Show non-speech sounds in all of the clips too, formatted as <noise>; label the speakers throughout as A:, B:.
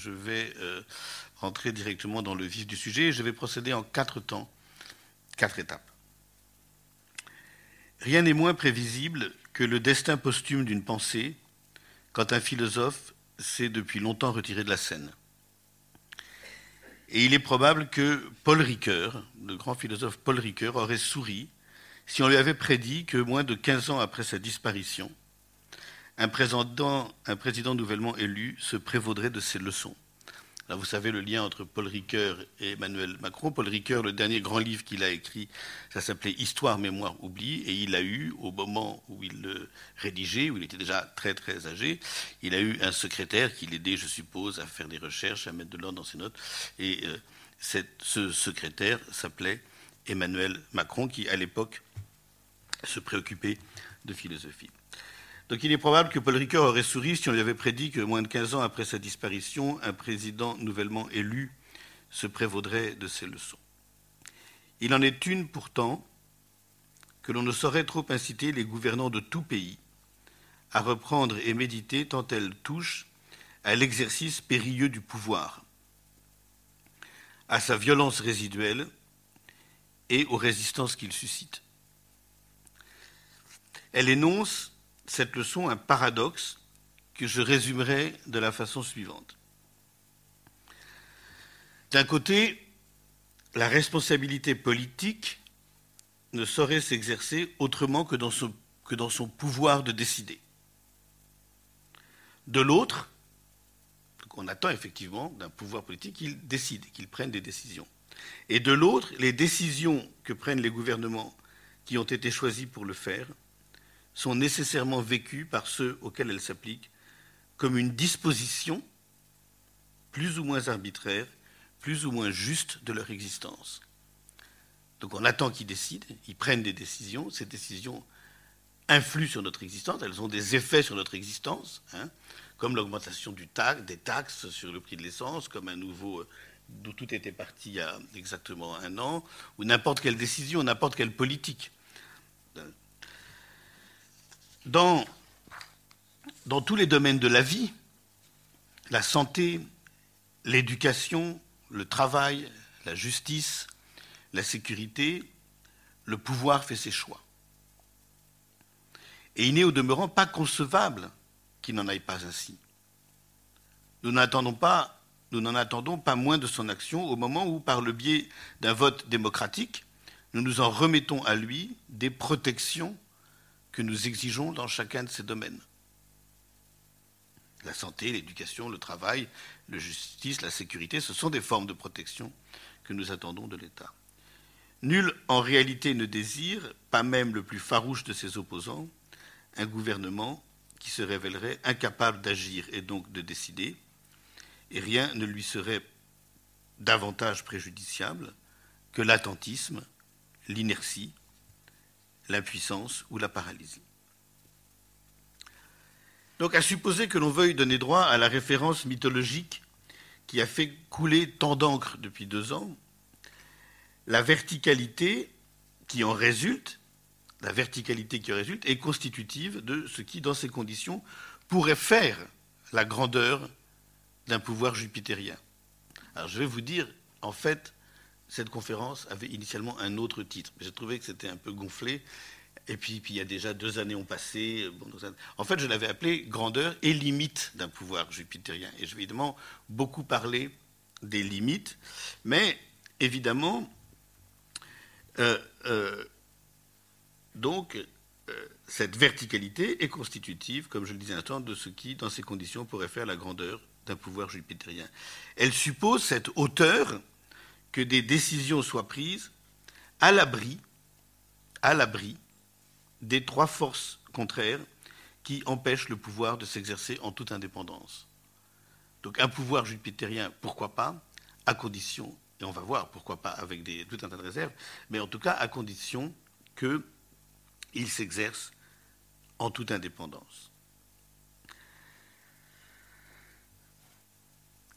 A: je vais euh, rentrer directement dans le vif du sujet. Je vais procéder en quatre temps, quatre étapes. Rien n'est moins prévisible que le destin posthume d'une pensée quand un philosophe s'est depuis longtemps retiré de la scène. Et il est probable que Paul Ricoeur, le grand philosophe Paul Ricoeur, aurait souri si on lui avait prédit que moins de 15 ans après sa disparition, un président, nouvellement élu se prévaudrait de ses leçons vous savez le lien entre Paul Ricoeur et Emmanuel Macron. Paul Ricoeur, le dernier grand livre qu'il a écrit, ça s'appelait Histoire, mémoire, oubli, et il a eu, au moment où il le rédigeait, où il était déjà très très âgé, il a eu un secrétaire qui l'aidait, je suppose, à faire des recherches, à mettre de l'ordre dans ses notes, et euh, ce secrétaire s'appelait Emmanuel Macron, qui à l'époque se préoccupait de philosophie. Donc il est probable que Paul Ricoeur aurait souri si on lui avait prédit que moins de 15 ans après sa disparition, un président nouvellement élu se prévaudrait de ses leçons. Il en est une pourtant que l'on ne saurait trop inciter les gouvernants de tout pays à reprendre et méditer tant elle touche à l'exercice périlleux du pouvoir, à sa violence résiduelle et aux résistances qu'il suscite. Elle énonce cette leçon un paradoxe que je résumerai de la façon suivante. D'un côté, la responsabilité politique ne saurait s'exercer autrement que dans, son, pouvoir de décider. De l'autre, on attend effectivement d'un pouvoir politique qu'il décide, qu'il prenne des décisions. Et de l'autre, les décisions que prennent les gouvernements qui ont été choisis pour le faire sont nécessairement vécues par ceux auxquels elles s'appliquent comme une disposition plus ou moins arbitraire, plus ou moins juste de leur existence. Donc on attend qu'ils décident, ils prennent des décisions, ces décisions influent sur notre existence, elles ont des effets sur notre existence, hein, comme l'augmentation des taxes sur le prix de l'essence, comme un nouveau, d'où tout était parti il y a exactement un an, ou n'importe quelle décision, n'importe quelle politique dans, tous les domaines de la vie, la santé, l'éducation, le travail, la justice, la sécurité, le pouvoir fait ses choix. Et il n'est au demeurant pas concevable qu'il n'en aille pas ainsi. Nous nous n'en attendons pas moins de son action au moment où, par le biais d'un vote démocratique, nous nous en remettons à lui des protections que nous exigeons dans chacun de ces domaines. La santé, l'éducation, le travail, la justice, la sécurité, ce sont des formes de protection que nous attendons de l'État. Nul en réalité ne désire, pas même le plus farouche de ses opposants, un gouvernement qui se révélerait incapable d'agir et donc de décider, et rien ne lui serait davantage préjudiciable que l'attentisme, l'inertie, l'impuissance ou la paralysie. Donc à supposer que l'on veuille donner droit à la référence mythologique qui a fait couler tant d'encre depuis deux ans, la verticalité qui en résulte, la verticalité qui en résulte est constitutive de ce qui, dans ces conditions, pourrait faire la grandeur d'un pouvoir jupitérien. Alors je vais vous dire, en fait, cette conférence avait initialement un autre titre, j'ai trouvé que c'était un peu gonflé. Et puis, il y a déjà deux années ont passé. en fait, je l'avais appelé Grandeur et limites d'un pouvoir jupitérien. Et je vais évidemment beaucoup parler des limites, mais évidemment, euh, euh, donc, euh, cette verticalité est constitutive, comme je le disais un instant, de ce qui, dans ces conditions, pourrait faire la grandeur d'un pouvoir jupitérien. Elle suppose cette hauteur que des décisions soient prises à l'abri, des trois forces contraires qui empêchent le pouvoir de s'exercer en toute indépendance. Donc un pouvoir jupitérien, pourquoi pas, à condition, et on va voir pourquoi pas avec des, tout un tas de réserves, mais en tout cas à condition qu'il s'exerce en toute indépendance.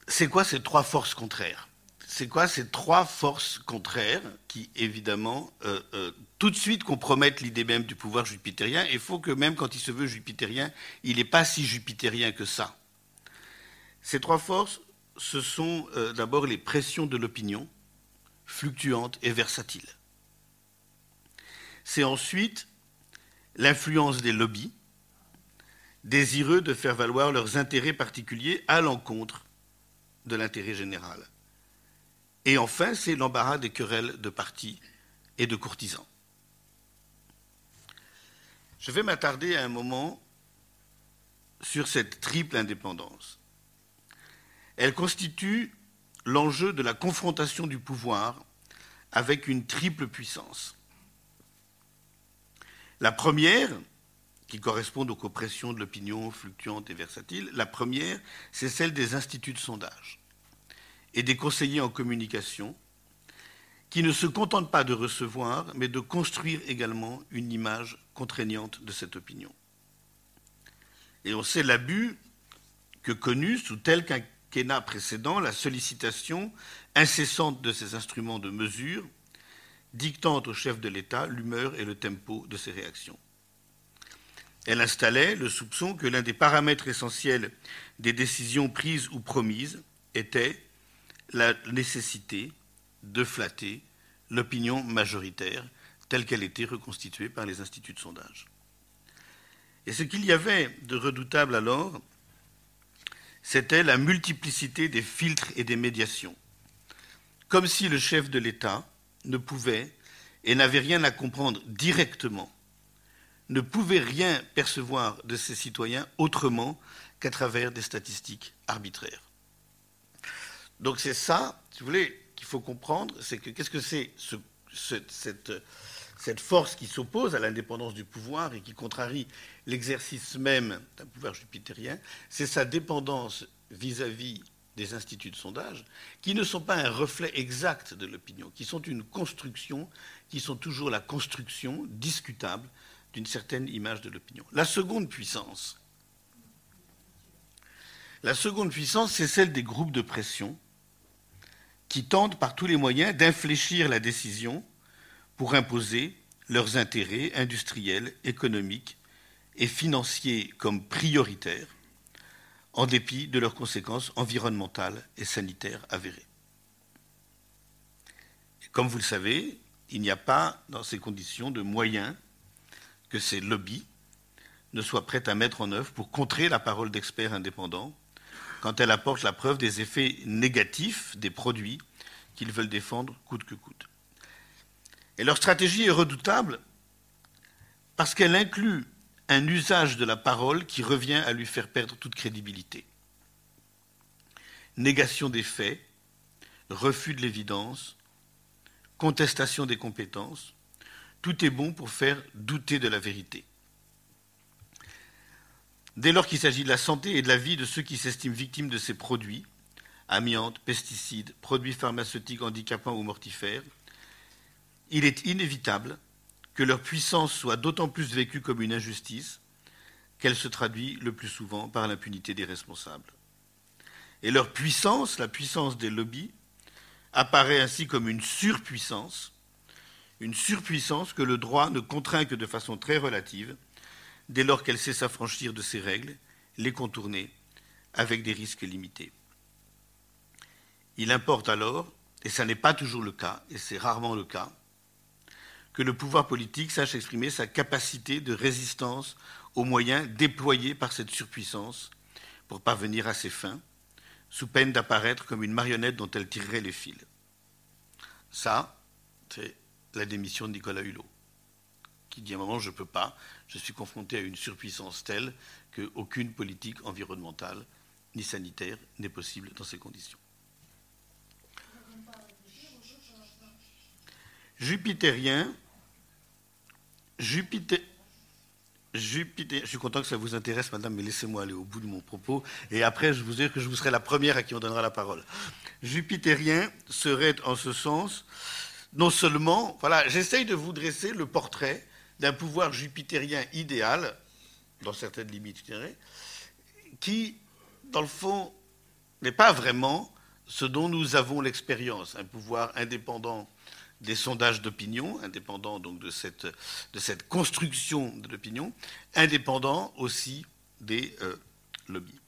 A: C'est quoi ces trois forces contraires? C'est quoi ces trois forces contraires qui, évidemment, euh, euh, tout de suite compromettent l'idée même du pouvoir jupitérien Il faut que même quand il se veut jupitérien, il n'est pas si jupitérien que ça. Ces trois forces ce sont euh, d'abord les pressions de l'opinion, fluctuantes et versatiles. C'est ensuite l'influence des lobbies, désireux de faire valoir leurs intérêts particuliers à l'encontre de l'intérêt général. Et enfin, c'est l'embarras des querelles de partis et de courtisans. Je vais m'attarder à un moment sur cette triple indépendance. Elle constitue l'enjeu de la confrontation du pouvoir avec une triple puissance. La première, qui correspond aux oppressions de l'opinion fluctuante et versatile, la première, c'est celle des instituts de sondage et des conseillers en communication qui ne se contentent pas de recevoir, mais de construire également une image contraignante de cette opinion. Et on sait l'abus que connu sous tel quinquennat précédent la sollicitation incessante de ces instruments de mesure, dictant au chef de l'État l'humeur et le tempo de ses réactions. Elle installait le soupçon que l'un des paramètres essentiels des décisions prises ou promises était la nécessité de flatter l'opinion majoritaire telle qu'elle était reconstituée par les instituts de sondage. Et ce qu'il y avait de redoutable alors, c'était la multiplicité des filtres et des médiations, comme si le chef de l'État ne pouvait et n'avait rien à comprendre directement, ne pouvait rien percevoir de ses citoyens autrement qu'à travers des statistiques arbitraires. Donc c'est ça, si vous voulez, qu'il faut comprendre, c'est que qu'est-ce que c'est cette, force qui s'oppose à l'indépendance du pouvoir et qui contrarie l'exercice même d'un pouvoir jupitérien, c'est sa dépendance vis-à-vis des instituts de sondage, qui ne sont pas un reflet exact de l'opinion, qui sont une construction, qui sont toujours la construction discutable d'une certaine image de l'opinion. La seconde puissance, la seconde puissance, c'est celle des groupes de pression qui tentent par tous les moyens d'infléchir la décision pour imposer leurs intérêts industriels, économiques et financiers comme prioritaires, en dépit de leurs conséquences environnementales et sanitaires avérées. comme vous le savez, il n'y a pas dans ces conditions de moyens que ces lobbies ne soient prêts à mettre en œuvre pour contrer la parole d'experts indépendants quand elle apporte la preuve des effets négatifs des produits qu'ils veulent défendre coûte que coûte. Et leur stratégie est redoutable parce qu'elle inclut un usage de la parole qui revient à lui faire perdre toute crédibilité. Négation des faits, refus de l'évidence, contestation des compétences, tout est bon pour faire douter de la vérité. Dès lors qu'il s'agit de la santé et de la vie de ceux qui s'estiment victimes de ces produits, amiante, pesticides, produits pharmaceutiques handicapants ou mortifères, il est inévitable que leur puissance soit d'autant plus vécue comme une injustice qu'elle se traduit le plus souvent par l'impunité des responsables. Et leur puissance, la puissance des lobbies, apparaît ainsi comme une surpuissance, une surpuissance que le droit ne contraint que de façon très relative, dès lors qu'elle sait s'affranchir de ses règles, les contourner avec des risques limités. Il importe alors, et ce n'est pas toujours le cas, et c'est rarement le cas, que le pouvoir politique sache exprimer sa capacité de résistance aux moyens déployés par cette surpuissance pour parvenir à ses fins, sous peine d'apparaître comme une marionnette dont elle tirerait les fils. Ça, c'est la démission de Nicolas Hulot qui dit à un moment je ne peux pas, je suis confronté à une surpuissance telle qu'aucune politique environnementale ni sanitaire n'est possible dans ces conditions. Jupitérien, Jupiter, Jupiter, je suis content que ça vous intéresse, madame, mais laissez-moi aller au bout de mon propos, et après je vous dire que je vous serai la première à qui on donnera la parole. Jupitérien serait en ce sens, non seulement, voilà, j'essaye de vous dresser le portrait d'un pouvoir jupitérien idéal, dans certaines limites, je dirais, qui, dans le fond, n'est pas vraiment ce dont nous avons l'expérience, un pouvoir indépendant des sondages d'opinion, indépendant donc de cette, de cette construction de l'opinion, indépendant aussi des euh, lobbies.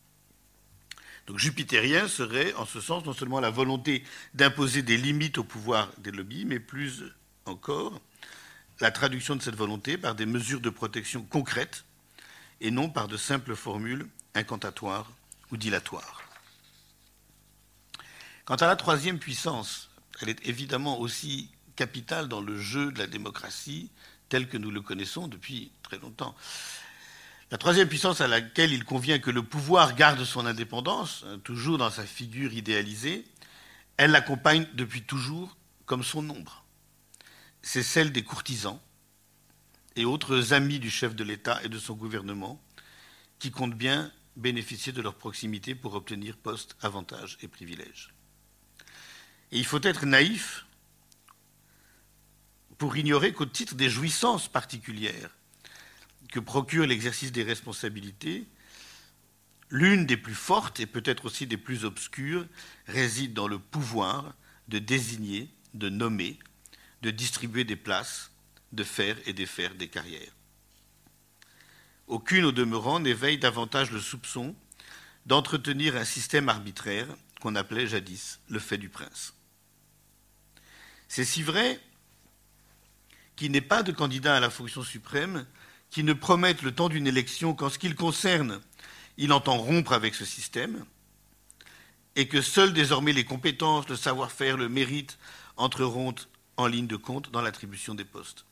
A: Donc jupitérien serait, en ce sens, non seulement la volonté d'imposer des limites au pouvoir des lobbies, mais plus encore la traduction de cette volonté par des mesures de protection concrètes et non par de simples formules incantatoires ou dilatoires. Quant à la troisième puissance, elle est évidemment aussi capitale dans le jeu de la démocratie tel que nous le connaissons depuis très longtemps. La troisième puissance à laquelle il convient que le pouvoir garde son indépendance, hein, toujours dans sa figure idéalisée, elle l'accompagne depuis toujours comme son ombre. C'est celle des courtisans et autres amis du chef de l'État et de son gouvernement qui comptent bien bénéficier de leur proximité pour obtenir postes, avantages et privilèges. Et il faut être naïf pour ignorer qu'au titre des jouissances particulières que procure l'exercice des responsabilités, l'une des plus fortes et peut-être aussi des plus obscures réside dans le pouvoir de désigner, de nommer, de distribuer des places, de faire et défaire des carrières. Aucune, au demeurant, n'éveille davantage le soupçon d'entretenir un système arbitraire qu'on appelait jadis le fait du prince. C'est si vrai qu'il n'est pas de candidat à la fonction suprême qui ne promette le temps d'une élection qu'en ce qui le concerne, il entend rompre avec ce système, et que seules désormais les compétences, le savoir-faire, le mérite entreront en ligne de compte dans l'attribution des postes.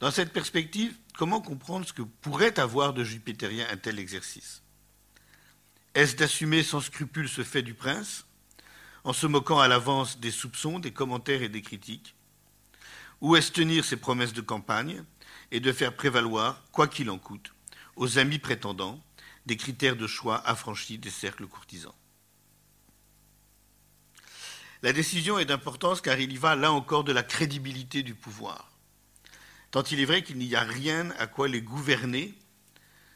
A: Dans cette perspective, comment comprendre ce que pourrait avoir de jupitérien un tel exercice? Est-ce d'assumer sans scrupule ce fait du prince en se moquant à l'avance des soupçons, des commentaires et des critiques? Ou est-ce tenir ses promesses de campagne et de faire prévaloir, quoi qu'il en coûte, aux amis prétendants, des critères de choix affranchis des cercles courtisans? La décision est d'importance car il y va là encore de la crédibilité du pouvoir. Tant il est vrai qu'il n'y a rien à quoi les gouvernés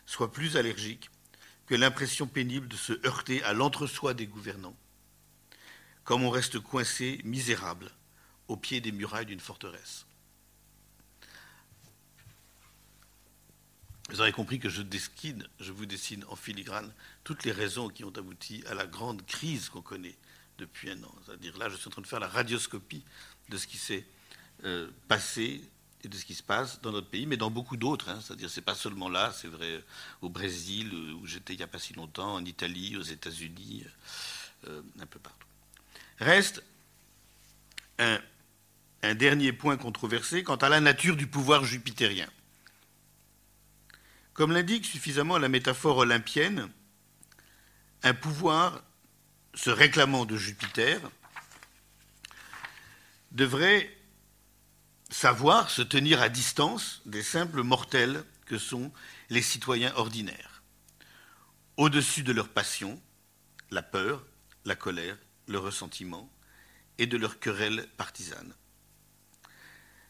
A: soient plus allergiques que l'impression pénible de se heurter à l'entre-soi des gouvernants comme on reste coincé, misérable, au pied des murailles d'une forteresse. Vous aurez compris que je dessine, je vous dessine en filigrane toutes les raisons qui ont abouti à la grande crise qu'on connaît depuis un an. C'est-à-dire là, je suis en train de faire la radioscopie de ce qui s'est euh, passé et de ce qui se passe dans notre pays, mais dans beaucoup d'autres. Hein. C'est-à-dire, c'est pas seulement là, c'est vrai au Brésil où j'étais il n'y a pas si longtemps, en Italie, aux États-Unis, euh, un peu partout. Reste un, dernier point controversé quant à la nature du pouvoir jupitérien. Comme l'indique suffisamment la métaphore olympienne, un pouvoir se réclamant de Jupiter devrait savoir se tenir à distance des simples mortels que sont les citoyens ordinaires, au-dessus de leurs passions, la peur, la colère le ressentiment et de leur querelle partisane.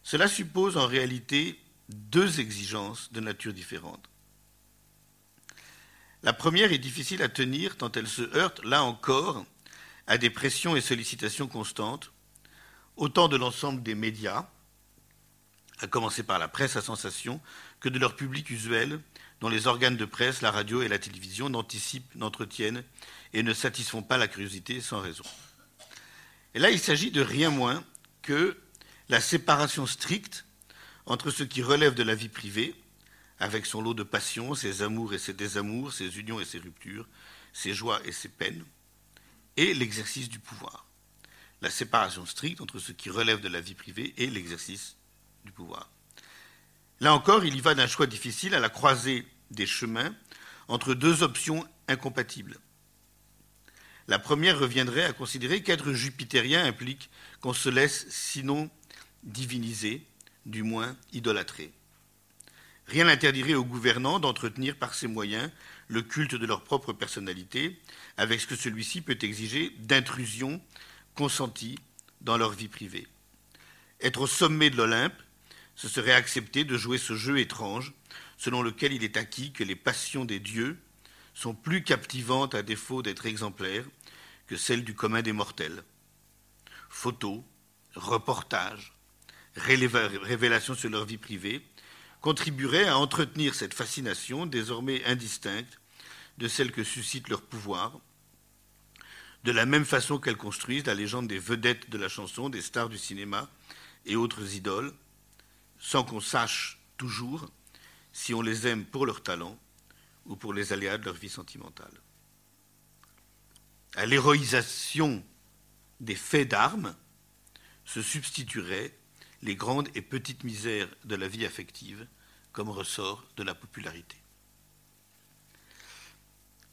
A: Cela suppose en réalité deux exigences de nature différente. La première est difficile à tenir tant elle se heurte, là encore, à des pressions et sollicitations constantes, autant de l'ensemble des médias, à commencer par la presse à sensation, que de leur public usuel, dont les organes de presse, la radio et la télévision n'anticipent, n'entretiennent et ne satisfont pas la curiosité sans raison. Et là, il s'agit de rien moins que la séparation stricte entre ce qui relève de la vie privée, avec son lot de passions, ses amours et ses désamours, ses unions et ses ruptures, ses joies et ses peines, et l'exercice du pouvoir. La séparation stricte entre ce qui relève de la vie privée et l'exercice du pouvoir. Là encore, il y va d'un choix difficile à la croisée des chemins entre deux options incompatibles. La première reviendrait à considérer qu'être jupitérien implique qu'on se laisse sinon diviniser, du moins idolâtrer. Rien n'interdirait aux gouvernants d'entretenir par ces moyens le culte de leur propre personnalité, avec ce que celui-ci peut exiger d'intrusion consentie dans leur vie privée. Être au sommet de l'Olympe, ce serait accepter de jouer ce jeu étrange, selon lequel il est acquis que les passions des dieux sont plus captivantes à défaut d'être exemplaires que celles du commun des mortels. Photos, reportages, révélations sur leur vie privée contribueraient à entretenir cette fascination désormais indistincte de celle que suscite leur pouvoir, de la même façon qu'elles construisent la légende des vedettes de la chanson, des stars du cinéma et autres idoles, sans qu'on sache toujours si on les aime pour leur talent ou pour les aléas de leur vie sentimentale. À l'héroïsation des faits d'armes se substitueraient les grandes et petites misères de la vie affective comme ressort de la popularité.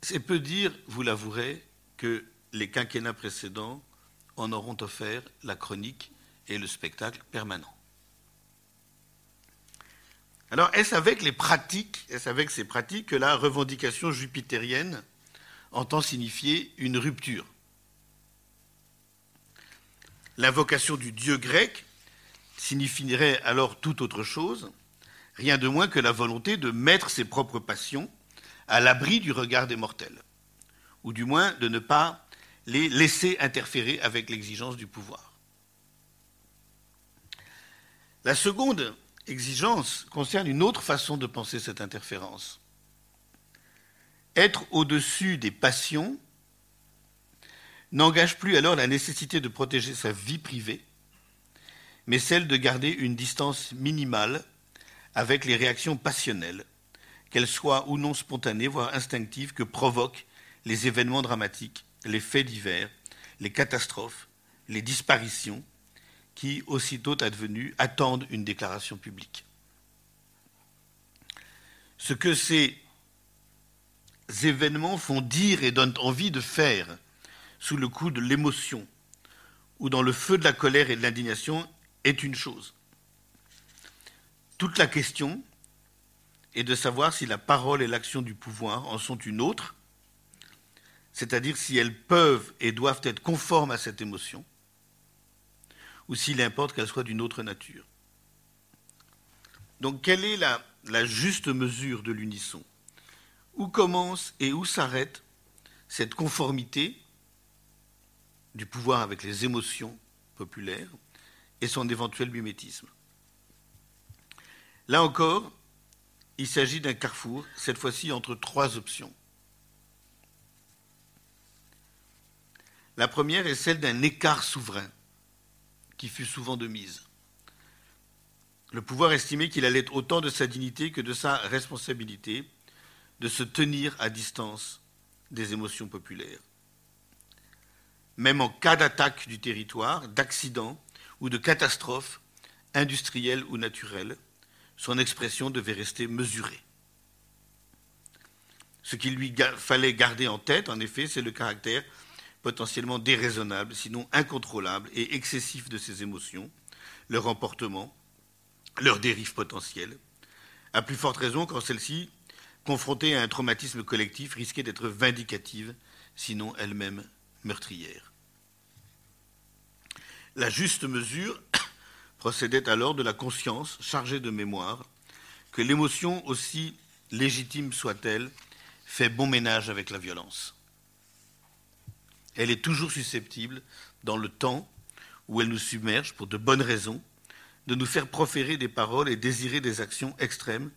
A: C'est peu dire, vous l'avouerez, que les quinquennats précédents en auront offert la chronique et le spectacle permanent. Alors, est-ce avec les pratiques, est-ce avec ces pratiques que la revendication jupitérienne entend signifier une rupture? L'invocation du dieu grec signifierait alors tout autre chose, rien de moins que la volonté de mettre ses propres passions à l'abri du regard des mortels, ou du moins de ne pas les laisser interférer avec l'exigence du pouvoir. La seconde exigence concerne une autre façon de penser cette interférence. Être au-dessus des passions n'engage plus alors la nécessité de protéger sa vie privée, mais celle de garder une distance minimale avec les réactions passionnelles, qu'elles soient ou non spontanées, voire instinctives, que provoquent les événements dramatiques, les faits divers, les catastrophes, les disparitions, qui, aussitôt advenus, attendent une déclaration publique. Ce que ces événements font dire et donnent envie de faire sous le coup de l'émotion ou dans le feu de la colère et de l'indignation est une chose. Toute la question est de savoir si la parole et l'action du pouvoir en sont une autre, c'est-à-dire si elles peuvent et doivent être conformes à cette émotion, ou s'il importe qu'elles soient d'une autre nature. Donc quelle est la, la juste mesure de l'unisson? Où commence et où s'arrête cette conformité du pouvoir avec les émotions populaires et son éventuel mimétisme Là encore, il s'agit d'un carrefour, cette fois-ci entre trois options. La première est celle d'un écart souverain, qui fut souvent de mise. Le pouvoir estimait qu'il allait autant de sa dignité que de sa responsabilité de se tenir à distance des émotions populaires. Même en cas d'attaque du territoire, d'accident ou de catastrophe industrielle ou naturelle, son expression devait rester mesurée. Ce qu'il lui fallait garder en tête, en effet, c'est le caractère potentiellement déraisonnable, sinon incontrôlable et excessif de ses émotions, leur emportement, leur dérive potentielle, à plus forte raison quand celle-ci, confrontée à un traumatisme collectif, risquait d'être vindicative, sinon elle-même meurtrière. La juste mesure <coughs> procédait alors de la conscience chargée de mémoire que l'émotion, aussi légitime soit-elle, fait bon ménage avec la violence. Elle est toujours susceptible, dans le temps où elle nous submerge pour de bonnes raisons, de nous faire proférer des paroles et désirer des actions extrêmes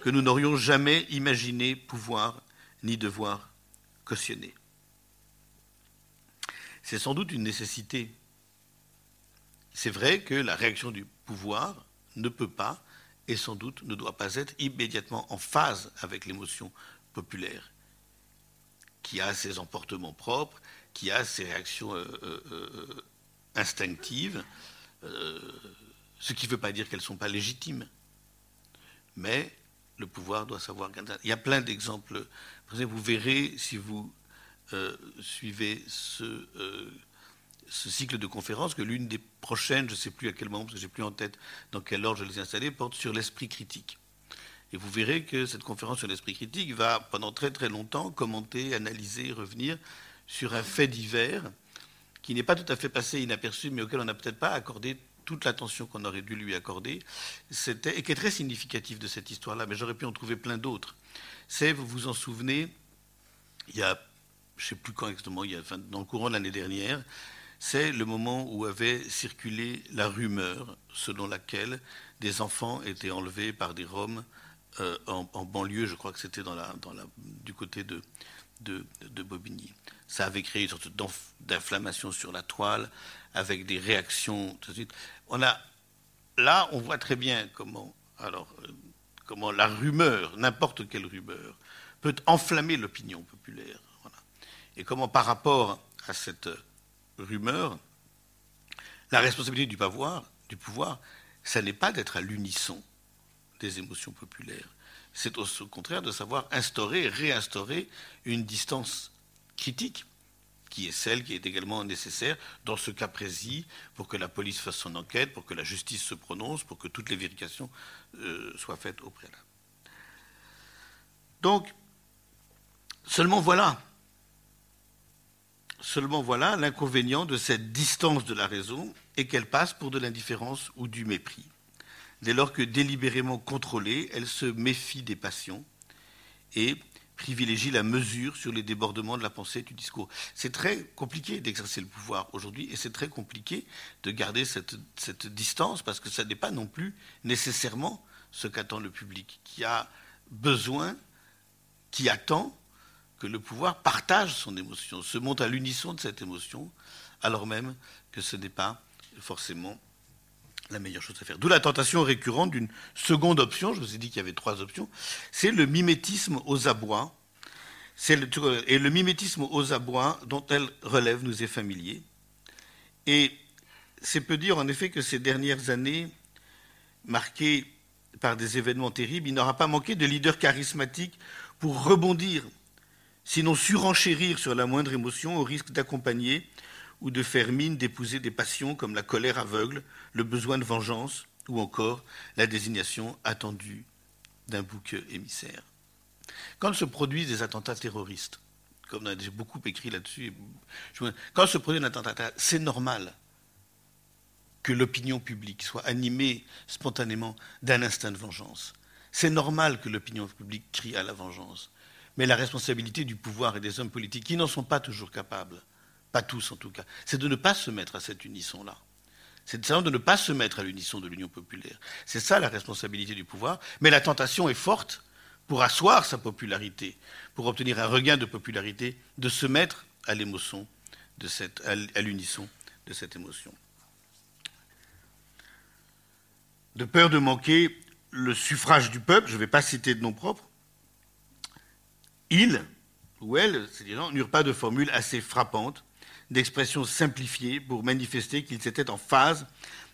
A: que nous n'aurions jamais imaginé pouvoir ni devoir cautionner. C'est sans doute une nécessité c'est vrai que la réaction du pouvoir ne peut pas et sans doute ne doit pas être immédiatement en phase avec l'émotion populaire, qui a ses emportements propres, qui a ses réactions euh, euh, euh, instinctives, ce qui ne veut pas dire qu'elles ne sont pas légitimes. Mais le pouvoir doit savoir Il y a plein d'exemples. Vous verrez, si vous suivez ce ce cycle de conférences que l'une des prochaines, je ne sais plus à quel moment, parce que je n'ai plus en tête dans quel ordre je les ai installées, porte sur l'esprit critique. Et vous verrez que cette conférence sur l'esprit critique va pendant très très longtemps commenter, analyser, revenir sur un fait divers qui n'est pas tout à fait passé inaperçu, mais auquel on n'a peut-être pas accordé toute l'attention qu'on aurait dû lui accorder, et qui est très significatif de cette histoire-là, mais j'aurais pu en trouver plein d'autres. C'est, vous vous en souvenez, il y a, je ne sais plus quand exactement, il y a, dans le courant de l'année dernière, c'est le moment où avait circulé la rumeur selon laquelle des enfants étaient enlevés par des Roms euh, en, banlieue, je crois que c'était dans la, du côté de, de, Bobigny. Ça avait créé une sorte d'inflammation sur la toile, avec des réactions. On a, là, on voit très bien comment, alors, euh, comment la rumeur, n'importe quelle rumeur, peut enflammer l'opinion populaire. Et comment, par rapport à cette rumeur, la responsabilité du pouvoir, du pouvoir ça n'est pas d'être à l'unisson des émotions populaires. C'est au contraire de savoir instaurer, réinstaurer une distance critique qui est celle qui est également nécessaire dans ce cas précis pour que la police fasse son enquête, pour que la justice se prononce, pour que toutes les vérifications euh, soient faites au préalable. Donc, seulement voilà, seulement voilà l'inconvénient de cette distance de la raison et qu'elle passe pour de l'indifférence ou du mépris. Dès lors que délibérément contrôlée, elle se méfie des passions et privilégie la mesure sur les débordements de la pensée et du discours. C'est très compliqué d'exercer le pouvoir aujourd'hui et c'est très compliqué de garder cette, cette distance parce que ça n'est pas non plus nécessairement ce qu'attend le public, qui a besoin, qui attend que le pouvoir partage son émotion, se monte à l'unisson de cette émotion, alors même que ce n'est pas forcément la meilleure chose à faire. D'où la tentation récurrente d'une seconde option, je vous ai dit qu'il y avait trois options, c'est le mimétisme aux abois. et le mimétisme aux abois dont elle relève nous est familier. Et c'est peu dire en effet que ces dernières années, marquées par des événements terribles, il n'aura pas manqué de leaders charismatiques pour rebondir, sinon surenchérir sur la moindre émotion au risque d'accompagner ou de faire mine d'épouser des passions comme la colère aveugle, le besoin de vengeance, ou encore la désignation attendue d'un bouc émissaire. Quand se produisent des attentats terroristes, comme on a beaucoup écrit là-dessus, quand se produit un attentat, c'est normal que l'opinion publique soit animée spontanément d'un instinct de vengeance. C'est normal que l'opinion publique crie à la vengeance. Mais la responsabilité du pouvoir et des hommes politiques, qui n'en sont pas toujours capables, pas tous en tout cas, c'est de ne pas se mettre à cette unisson-là. C'est de ne pas se mettre à l'unisson de l'Union populaire. C'est ça la responsabilité du pouvoir. Mais la tentation est forte pour asseoir sa popularité, pour obtenir un regain de popularité, de se mettre à l'émotion, à l'unisson de cette émotion. De peur de manquer le suffrage du peuple, je ne vais pas citer de nom propre, ils ou elles, gens, n'eurent pas de formule assez frappante d'expressions simplifiées pour manifester qu'ils étaient en phase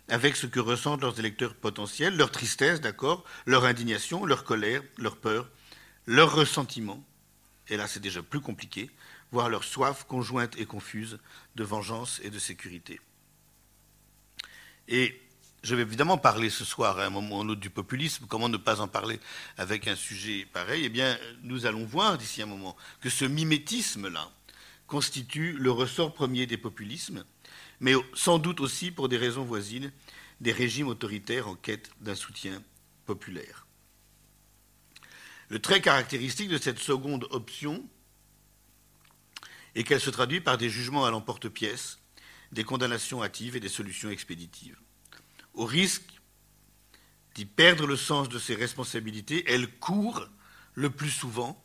A: avec ce que ressentent leurs électeurs potentiels, leur tristesse, d'accord, leur indignation, leur colère, leur peur, leur ressentiment, et là c'est déjà plus compliqué, voire leur soif conjointe et confuse de vengeance et de sécurité. Je vais évidemment parler ce soir à un moment ou un autre du populisme. Comment ne pas en parler avec un sujet pareil? Eh bien, nous allons voir d'ici un moment que ce mimétisme-là, constitue le ressort premier des populismes, mais sans doute aussi pour des raisons voisines des régimes autoritaires en quête d'un soutien populaire. Le trait caractéristique de cette seconde option est qu'elle se traduit par des jugements à l'emporte-pièce, des condamnations hâtives et des solutions expéditives. Au risque d'y perdre le sens de ses responsabilités, elle court le plus souvent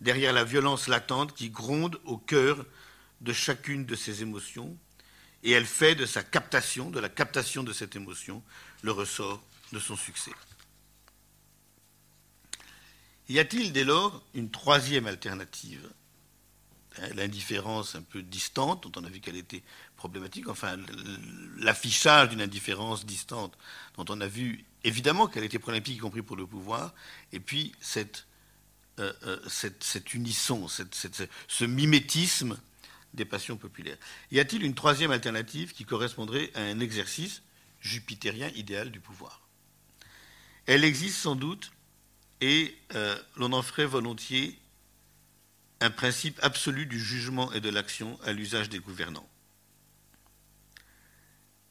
A: derrière la violence latente qui gronde au cœur de chacune de ses émotions, et elle fait de sa captation, de la captation de cette émotion, le ressort de son succès. Y a-t-il dès lors une troisième alternative? L'indifférence un peu distante, dont on a vu qu'elle était enfin l'affichage d'une indifférence distante, dont on a vu évidemment qu'elle était problématique, y compris pour le pouvoir, et puis cette euh, euh, unisson, ce mimétisme des passions populaires. Y a-t-il une troisième alternative qui correspondrait à un exercice jupitérien idéal du pouvoir? Elle existe sans doute et euh, l'on en ferait volontiers un principe absolu du jugement et de l'action à l'usage des gouvernants.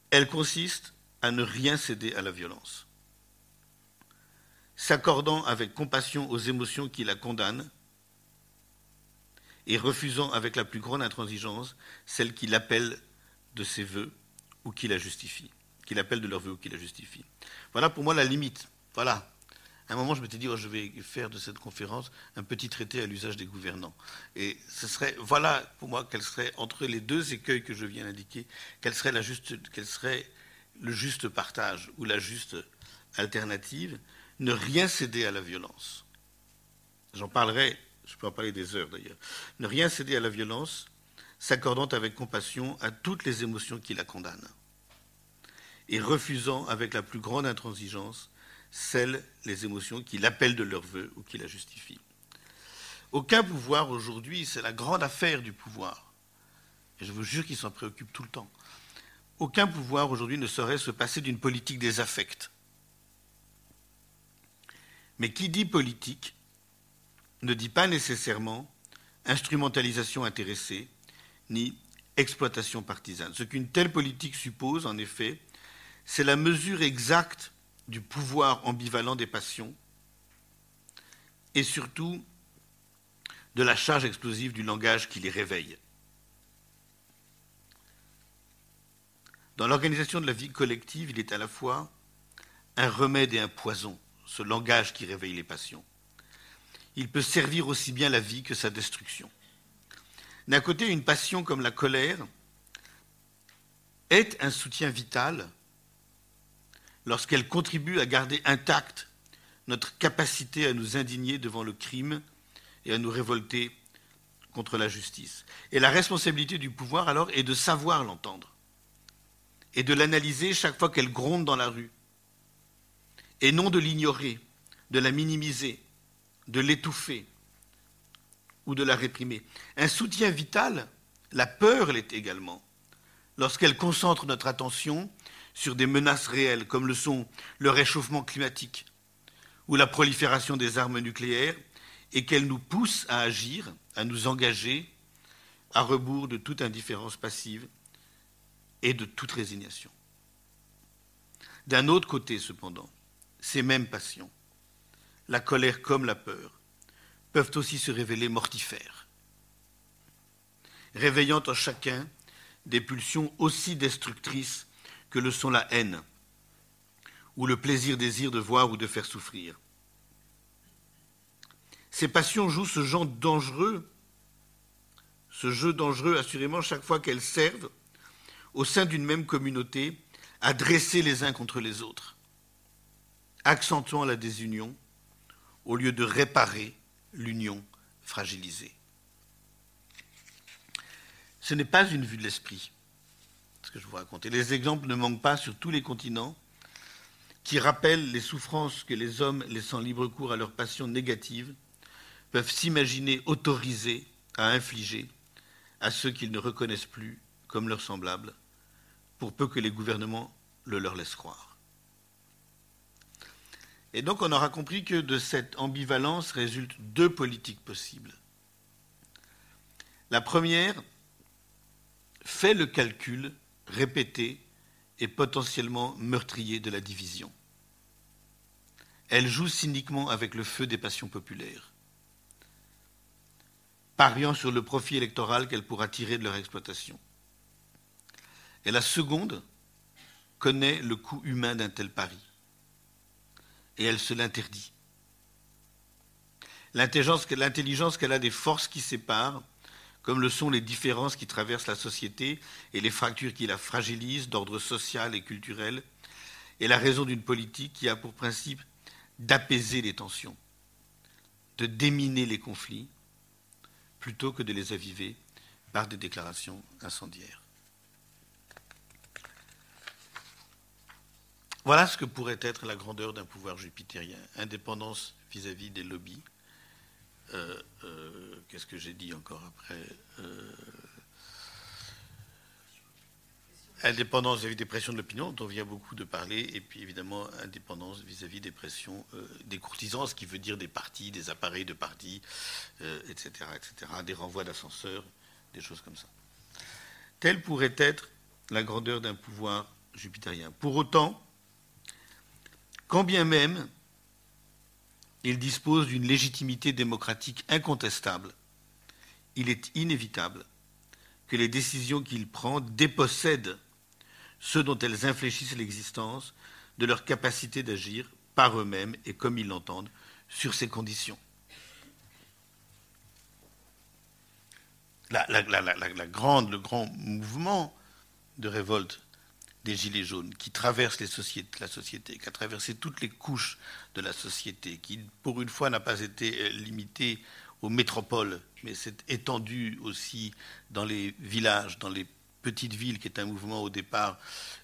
A: Elle consiste à ne rien céder à la violence s'accordant avec compassion aux émotions qui la condamnent et refusant avec la plus grande intransigeance celles qui l'appellent de ses voeux ou qui la justifient, qui l'appellent de leurs voeux ou qui la justifient. Voilà pour moi la limite. Voilà À un moment, je m'étais dit, oh, je vais faire de cette conférence un petit traité à l'usage des gouvernants. Et ce serait, voilà pour moi, quel serait, entre les deux écueils que je viens d'indiquer, quel serait, la juste, quel serait le juste partage ou la juste alternative Ne rien céder à la violence. J'en parlerai, je peux en parler des heures d'ailleurs. Ne rien céder à la violence, s'accordant avec compassion à toutes les émotions qui la condamnent et refusant avec la plus grande intransigeance celles, les émotions qui l'appellent de leur vœu ou qui la justifient. Aucun pouvoir aujourd'hui, c'est la grande affaire du pouvoir, et je vous jure qu'il s'en préoccupe tout le temps, aucun pouvoir aujourd'hui ne saurait se passer d'une politique des affects. Mais qui dit politique ne dit pas nécessairement instrumentalisation intéressée, ni exploitation partisane. Ce qu'une telle politique suppose, en effet, c'est la mesure exacte du pouvoir ambivalent des passions et surtout de la charge explosive du langage qui les réveille. Dans l'organisation de la vie collective, il est à la fois un remède et un poison, ce langage qui réveille les passions. Il peut servir aussi bien la vie que sa destruction. D'un côté, une passion comme la colère est un soutien vital lorsqu'elle contribue à garder intacte notre capacité à nous indigner devant le crime et à nous révolter contre la justice. Et la responsabilité du pouvoir, alors, est de savoir l'entendre et de l'analyser chaque fois qu'elle gronde dans la rue, et non de l'ignorer, de la minimiser, de l'étouffer ou de la réprimer. Un soutien vital, la peur l'est également, lorsqu'elle concentre notre attention sur des menaces réelles comme le sont le réchauffement climatique ou la prolifération des armes nucléaires et qu'elle nous pousse à agir, à nous engager à rebours de toute indifférence passive et de toute résignation. D'un autre côté, cependant, ces mêmes passions, la colère comme la peur, peuvent aussi se révéler mortifères, réveillant en chacun des pulsions aussi destructrices que le sont la haine ou le plaisir-désir de voir ou de faire souffrir. Ces passions jouent ce genre dangereux, ce jeu dangereux assurément chaque fois qu'elles servent, au sein d'une même communauté, à dresser les uns contre les autres, accentuant la désunion au lieu de réparer l'union fragilisée. Ce n'est pas une vue de l'esprit je vous les exemples ne manquent pas sur tous les continents qui rappellent les souffrances que les hommes, laissant libre cours à leurs passions négatives, peuvent s'imaginer autorisés à infliger à ceux qu'ils ne reconnaissent plus comme leurs semblables, pour peu que les gouvernements le leur laissent croire. Et donc on aura compris que de cette ambivalence résultent deux politiques possibles. La première fait le calcul répété et potentiellement meurtrier de la division. Elle joue cyniquement avec le feu des passions populaires, pariant sur le profit électoral qu'elle pourra tirer de leur exploitation. Et la seconde connaît le coût humain d'un tel pari, et elle se l'interdit. L'intelligence qu'elle a des forces qui séparent comme le sont les différences qui traversent la société et les fractures qui la fragilisent d'ordre social et culturel, et la raison d'une politique qui a pour principe d'apaiser les tensions, de déminer les conflits, plutôt que de les aviver par des déclarations incendiaires. Voilà ce que pourrait être la grandeur d'un pouvoir jupitérien, indépendance vis-à-vis des lobbies, euh, euh, qu'est-ce que j'ai dit encore après euh, Indépendance vis-à-vis des pressions de l'opinion, dont on vient beaucoup de parler, et puis évidemment indépendance vis-à-vis des pressions des courtisans, ce qui veut dire des partis, des appareils de partis, etc., etc., des renvois d'ascenseurs, des choses comme ça. Telle pourrait être la grandeur d'un pouvoir jupitérien. Pour autant, quand bien même il dispose d'une légitimité démocratique incontestable. Il est inévitable que les décisions qu'il prend dépossèdent ceux dont elles infléchissent l'existence de leur capacité d'agir par eux-mêmes et comme ils l'entendent, sur ces conditions. Le grand mouvement de révolte des Gilets jaunes qui traverse les sociétés, la société, qui a traversé toutes les couches de la société, qui pour une fois n'a pas été euh, limité aux métropoles, mais s'est étendu aussi dans les villages, dans les petites villes, qui est un mouvement au départ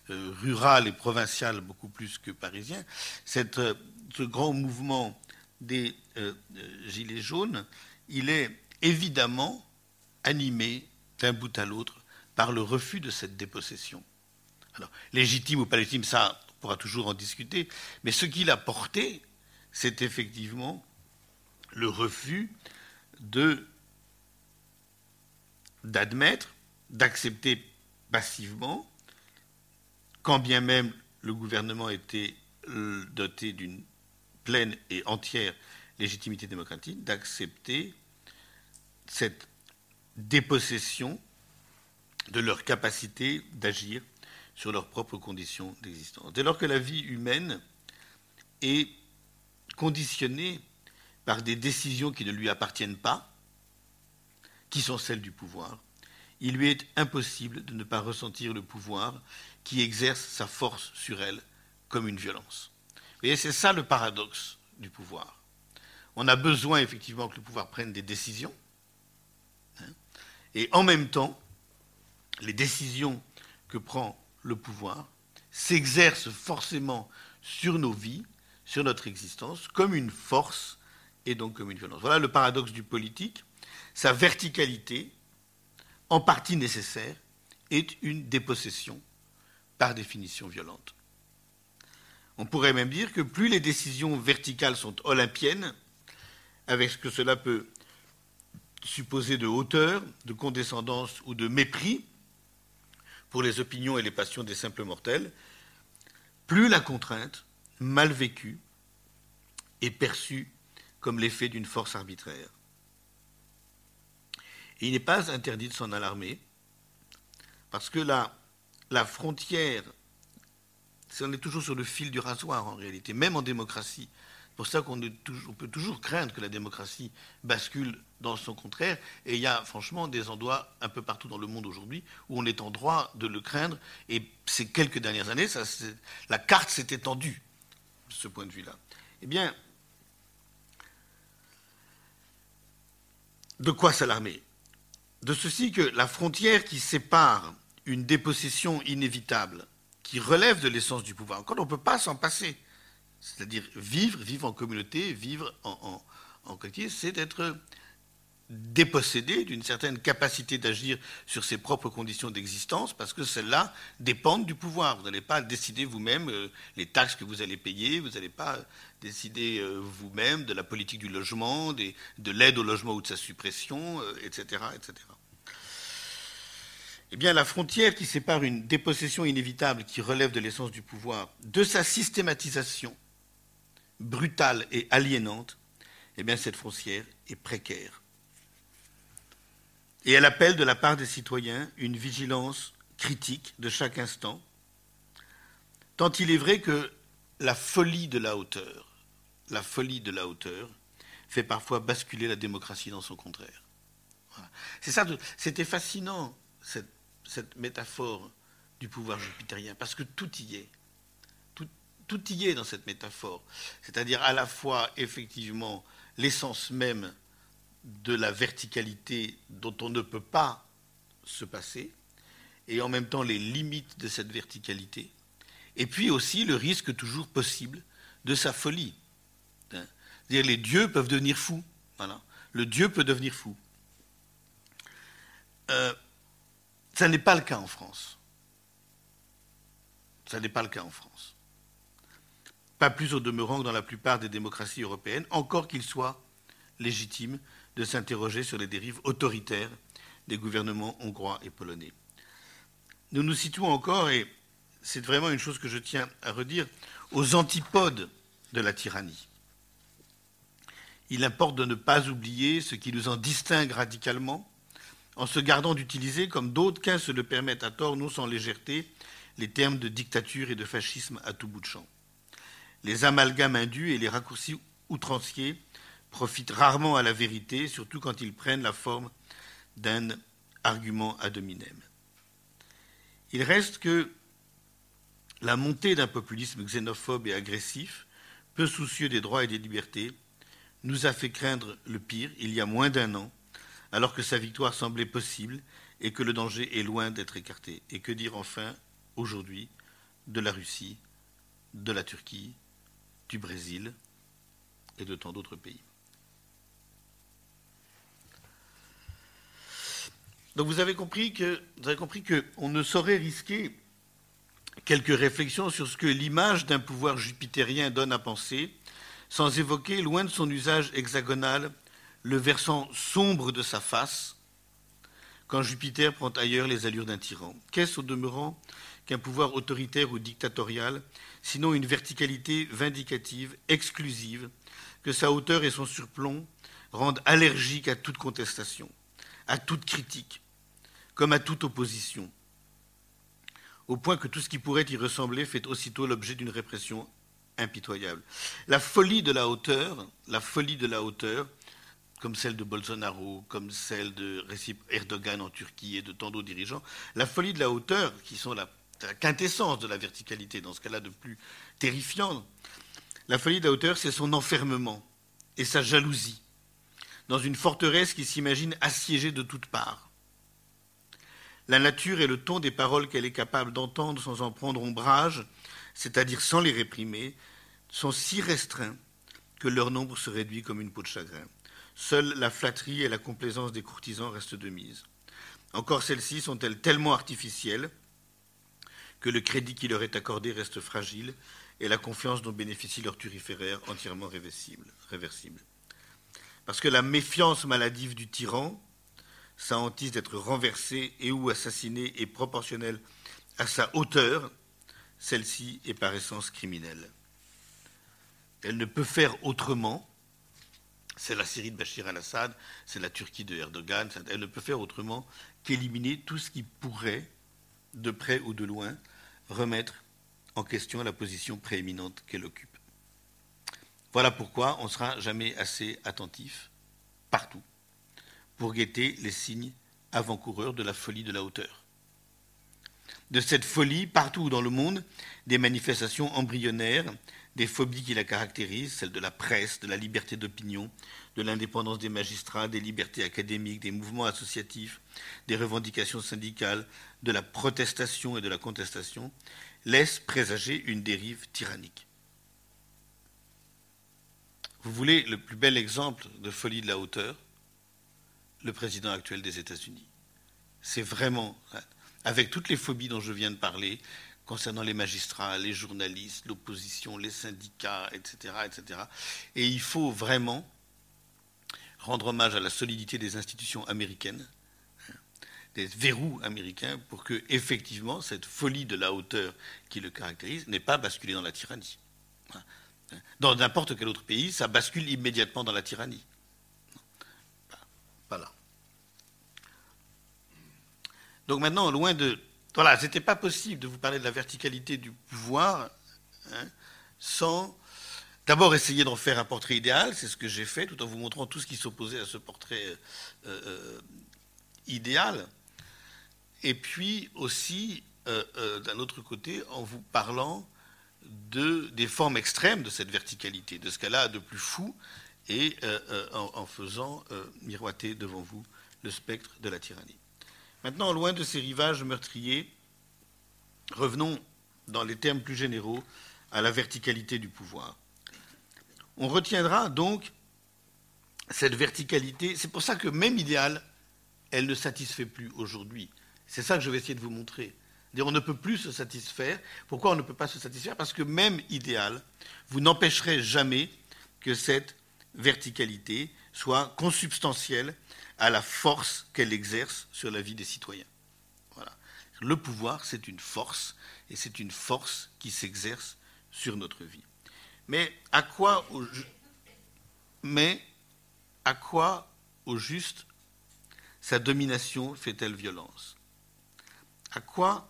A: euh, rural et provincial beaucoup plus que parisien. Cette, euh, ce grand mouvement des Gilets jaunes, il est évidemment animé d'un bout à l'autre par le refus de cette dépossession alors, légitime ou pas légitime, ça, on pourra toujours en discuter. Mais ce qu'il a porté, c'est effectivement le refus d'admettre, d'accepter passivement, quand bien même le gouvernement était euh, doté d'une pleine et entière légitimité démocratique, d'accepter cette dépossession de leur capacité d'agir sur leurs propres conditions d'existence. Dès lors que la vie humaine est conditionnée par des décisions qui ne lui appartiennent pas, qui sont celles du pouvoir, il lui est impossible de ne pas ressentir le pouvoir qui exerce sa force sur elle comme une violence. Et c'est ça le paradoxe du pouvoir. On a besoin effectivement que le pouvoir prenne des décisions, hein, et en même temps, les décisions que prend le pouvoir s'exerce forcément sur nos vies, sur notre existence, comme une force et donc comme une violence. Voilà le paradoxe du politique. Sa verticalité, en partie nécessaire, est une dépossession, par définition violente. On pourrait même dire que plus les décisions verticales sont olympiennes, avec ce que cela peut supposer de hauteur, de condescendance ou de mépris, pour les opinions et les passions des simples mortels, plus la contrainte, mal vécue, est perçue comme l'effet d'une force arbitraire. il n'est pas interdit de s'en alarmer, parce que la, la frontière, on est toujours sur le fil du rasoir en réalité, même en démocratie, c'est pour ça qu'on peut toujours craindre que la démocratie bascule dans son contraire. Et il y a franchement des endroits un peu partout dans le monde aujourd'hui où on est en droit de le craindre. Et ces quelques dernières années, la carte s'est étendue de ce point de vue-là. Eh bien, de quoi s'alarmer? De ceci que la frontière qui sépare une dépossession inévitable, qui relève de l'essence du pouvoir, encore on ne peut pas s'en passer, c'est-à-dire vivre, vivre en communauté, vivre en, en, c'est être dépossédé d'une certaine capacité d'agir sur ses propres conditions d'existence, parce que celles-là dépendent du pouvoir. Vous n'allez pas décider vous-même euh, les taxes que vous allez payer, vous n'allez pas décider euh, vous-même de la politique du logement, de l'aide au logement ou de sa suppression, etc., euh, etc. Eh bien, la frontière qui sépare une dépossession inévitable qui relève de l'essence du pouvoir de sa systématisation brutale et aliénante, eh bien cette frontière est précaire. Et elle appelle de la part des citoyens une vigilance critique de chaque instant, tant il est vrai que la folie de la hauteur, la folie de la hauteur, fait parfois basculer la démocratie dans son contraire. C'est ça, c'était fascinant cette, cette métaphore du pouvoir jupitérien, parce que tout y est tout y est dans cette métaphore. C'est-à-dire à la fois, effectivement, l'essence même de la verticalité dont on ne peut pas se passer, et en même temps les limites de cette verticalité, et puis aussi le risque toujours possible de sa folie. C'est-à-dire les dieux peuvent devenir fous. Voilà. Le dieu peut devenir fou. Euh, ça n'est pas le cas en France. Ça n'est pas le cas en France pas plus au demeurant que dans la plupart des démocraties européennes, encore qu'il soit légitime de s'interroger sur les dérives autoritaires des gouvernements hongrois et polonais. Nous nous situons encore, et c'est vraiment une chose que je tiens à redire, aux antipodes de la tyrannie. Il importe de ne pas oublier ce qui nous en distingue radicalement, en se gardant d'utiliser, comme d'autres cas se le permettent à tort, non sans légèreté, les termes de dictature et de fascisme à tout bout de champ. Les amalgames indus et les raccourcis outranciers profitent rarement à la vérité, surtout quand ils prennent la forme d'un argument ad hominem. Il reste que la montée d'un populisme xénophobe et agressif, peu soucieux des droits et des libertés, nous a fait craindre le pire il y a moins d'un an, alors que sa victoire semblait possible et que le danger est loin d'être écarté. Et que dire enfin aujourd'hui de la Russie, de la Turquie, du Brésil et de tant d'autres pays? Donc vous avez compris que vous ne saurait risquer quelques réflexions sur ce que l'image d'un pouvoir jupitérien donne à penser, sans évoquer, loin de son usage hexagonal, le versant sombre de sa face, quand Jupiter prend ailleurs les allures d'un tyran. Qu'est-ce au demeurant qu'un pouvoir autoritaire ou dictatorial, sinon une verticalité vindicative, exclusive, que sa hauteur et son surplomb rendent allergique à toute contestation, à toute critique, comme à toute opposition, au point que tout ce qui pourrait y ressembler fait aussitôt l'objet d'une répression impitoyable. La folie de la hauteur, la folie de la hauteur, comme celle de Bolsonaro, comme celle de Erdogan en Turquie et de tant d'autres dirigeants, la folie de la hauteur, qui sont la, la quintessence de la verticalité, dans ce cas-là de plus terrifiant, la folie de la hauteur, c'est son enfermement et sa jalousie, dans une forteresse qui s'imagine assiégée de toutes parts. La nature et le ton des paroles qu'elle est capable d'entendre sans en prendre ombrage, c'est-à-dire sans les réprimer, sont si restreints que leur nombre se réduit comme une peau de chagrin. Seule la flatterie et la complaisance des courtisans restent de mise. Encore celles-ci sont-elles tellement artificielles que le crédit qui leur est accordé reste fragile et la confiance dont bénéficie leur turiféraire entièrement réversible. Parce que la méfiance maladive du tyran, sa hantise d'être renversé et ou assassiné est proportionnelle à sa hauteur, celle-ci est par essence criminelle. Elle ne peut faire autrement, c'est la Syrie de Bachir al-Assad, c'est la Turquie de Erdogan, elle ne peut faire autrement qu'éliminer tout ce qui pourrait, de près ou de loin, remettre en question la position prééminente qu'elle occupe. Voilà pourquoi on ne sera jamais assez attentif, partout, pour guetter les signes avant-coureurs de la folie de la hauteur. De cette folie, partout dans le monde, des manifestations embryonnaires, des phobies qui la caractérisent, celles de la presse, de la liberté d'opinion, de l'indépendance des magistrats, des libertés académiques, des mouvements associatifs, des revendications syndicales, de la protestation et de la contestation, laissent présager une dérive tyrannique. Vous voulez le plus bel exemple de folie de la hauteur? Le président actuel des États-Unis. C'est vraiment, avec toutes les phobies dont je viens de parler, concernant les magistrats, les journalistes, l'opposition, les syndicats, etc., etc. Et il faut vraiment rendre hommage à la solidité des institutions américaines, des verrous américains, pour que, effectivement, cette folie de la hauteur qui le caractérise n'ait pas basculé dans la tyrannie. Dans n'importe quel autre pays, ça bascule immédiatement dans la tyrannie. Voilà. Donc maintenant, loin de... Voilà, ce n'était pas possible de vous parler de la verticalité du pouvoir hein, sans d'abord essayer d'en faire un portrait idéal, c'est ce que j'ai fait, tout en vous montrant tout ce qui s'opposait à ce portrait euh, euh, idéal. Et puis aussi, euh, d'un autre côté, en vous parlant de, des formes extrêmes de cette verticalité, de ce qu'elle a de plus fou, et en, faisant miroiter devant vous le spectre de la tyrannie. Maintenant, loin de ces rivages meurtriers, revenons dans les termes plus généraux à la verticalité du pouvoir. On retiendra donc cette verticalité, c'est pour ça que même idéal, elle ne satisfait plus aujourd'hui. C'est ça que je vais essayer de vous montrer on ne peut plus se satisfaire. Pourquoi on ne peut pas se satisfaire? Parce que même idéal, vous n'empêcherez jamais que cette verticalité soit consubstantielle à la force qu'elle exerce sur la vie des citoyens. Le pouvoir, c'est une force, et c'est une force qui s'exerce sur notre vie. Mais à quoi au, mais à quoi, au juste, sa domination fait-elle violence? À quoi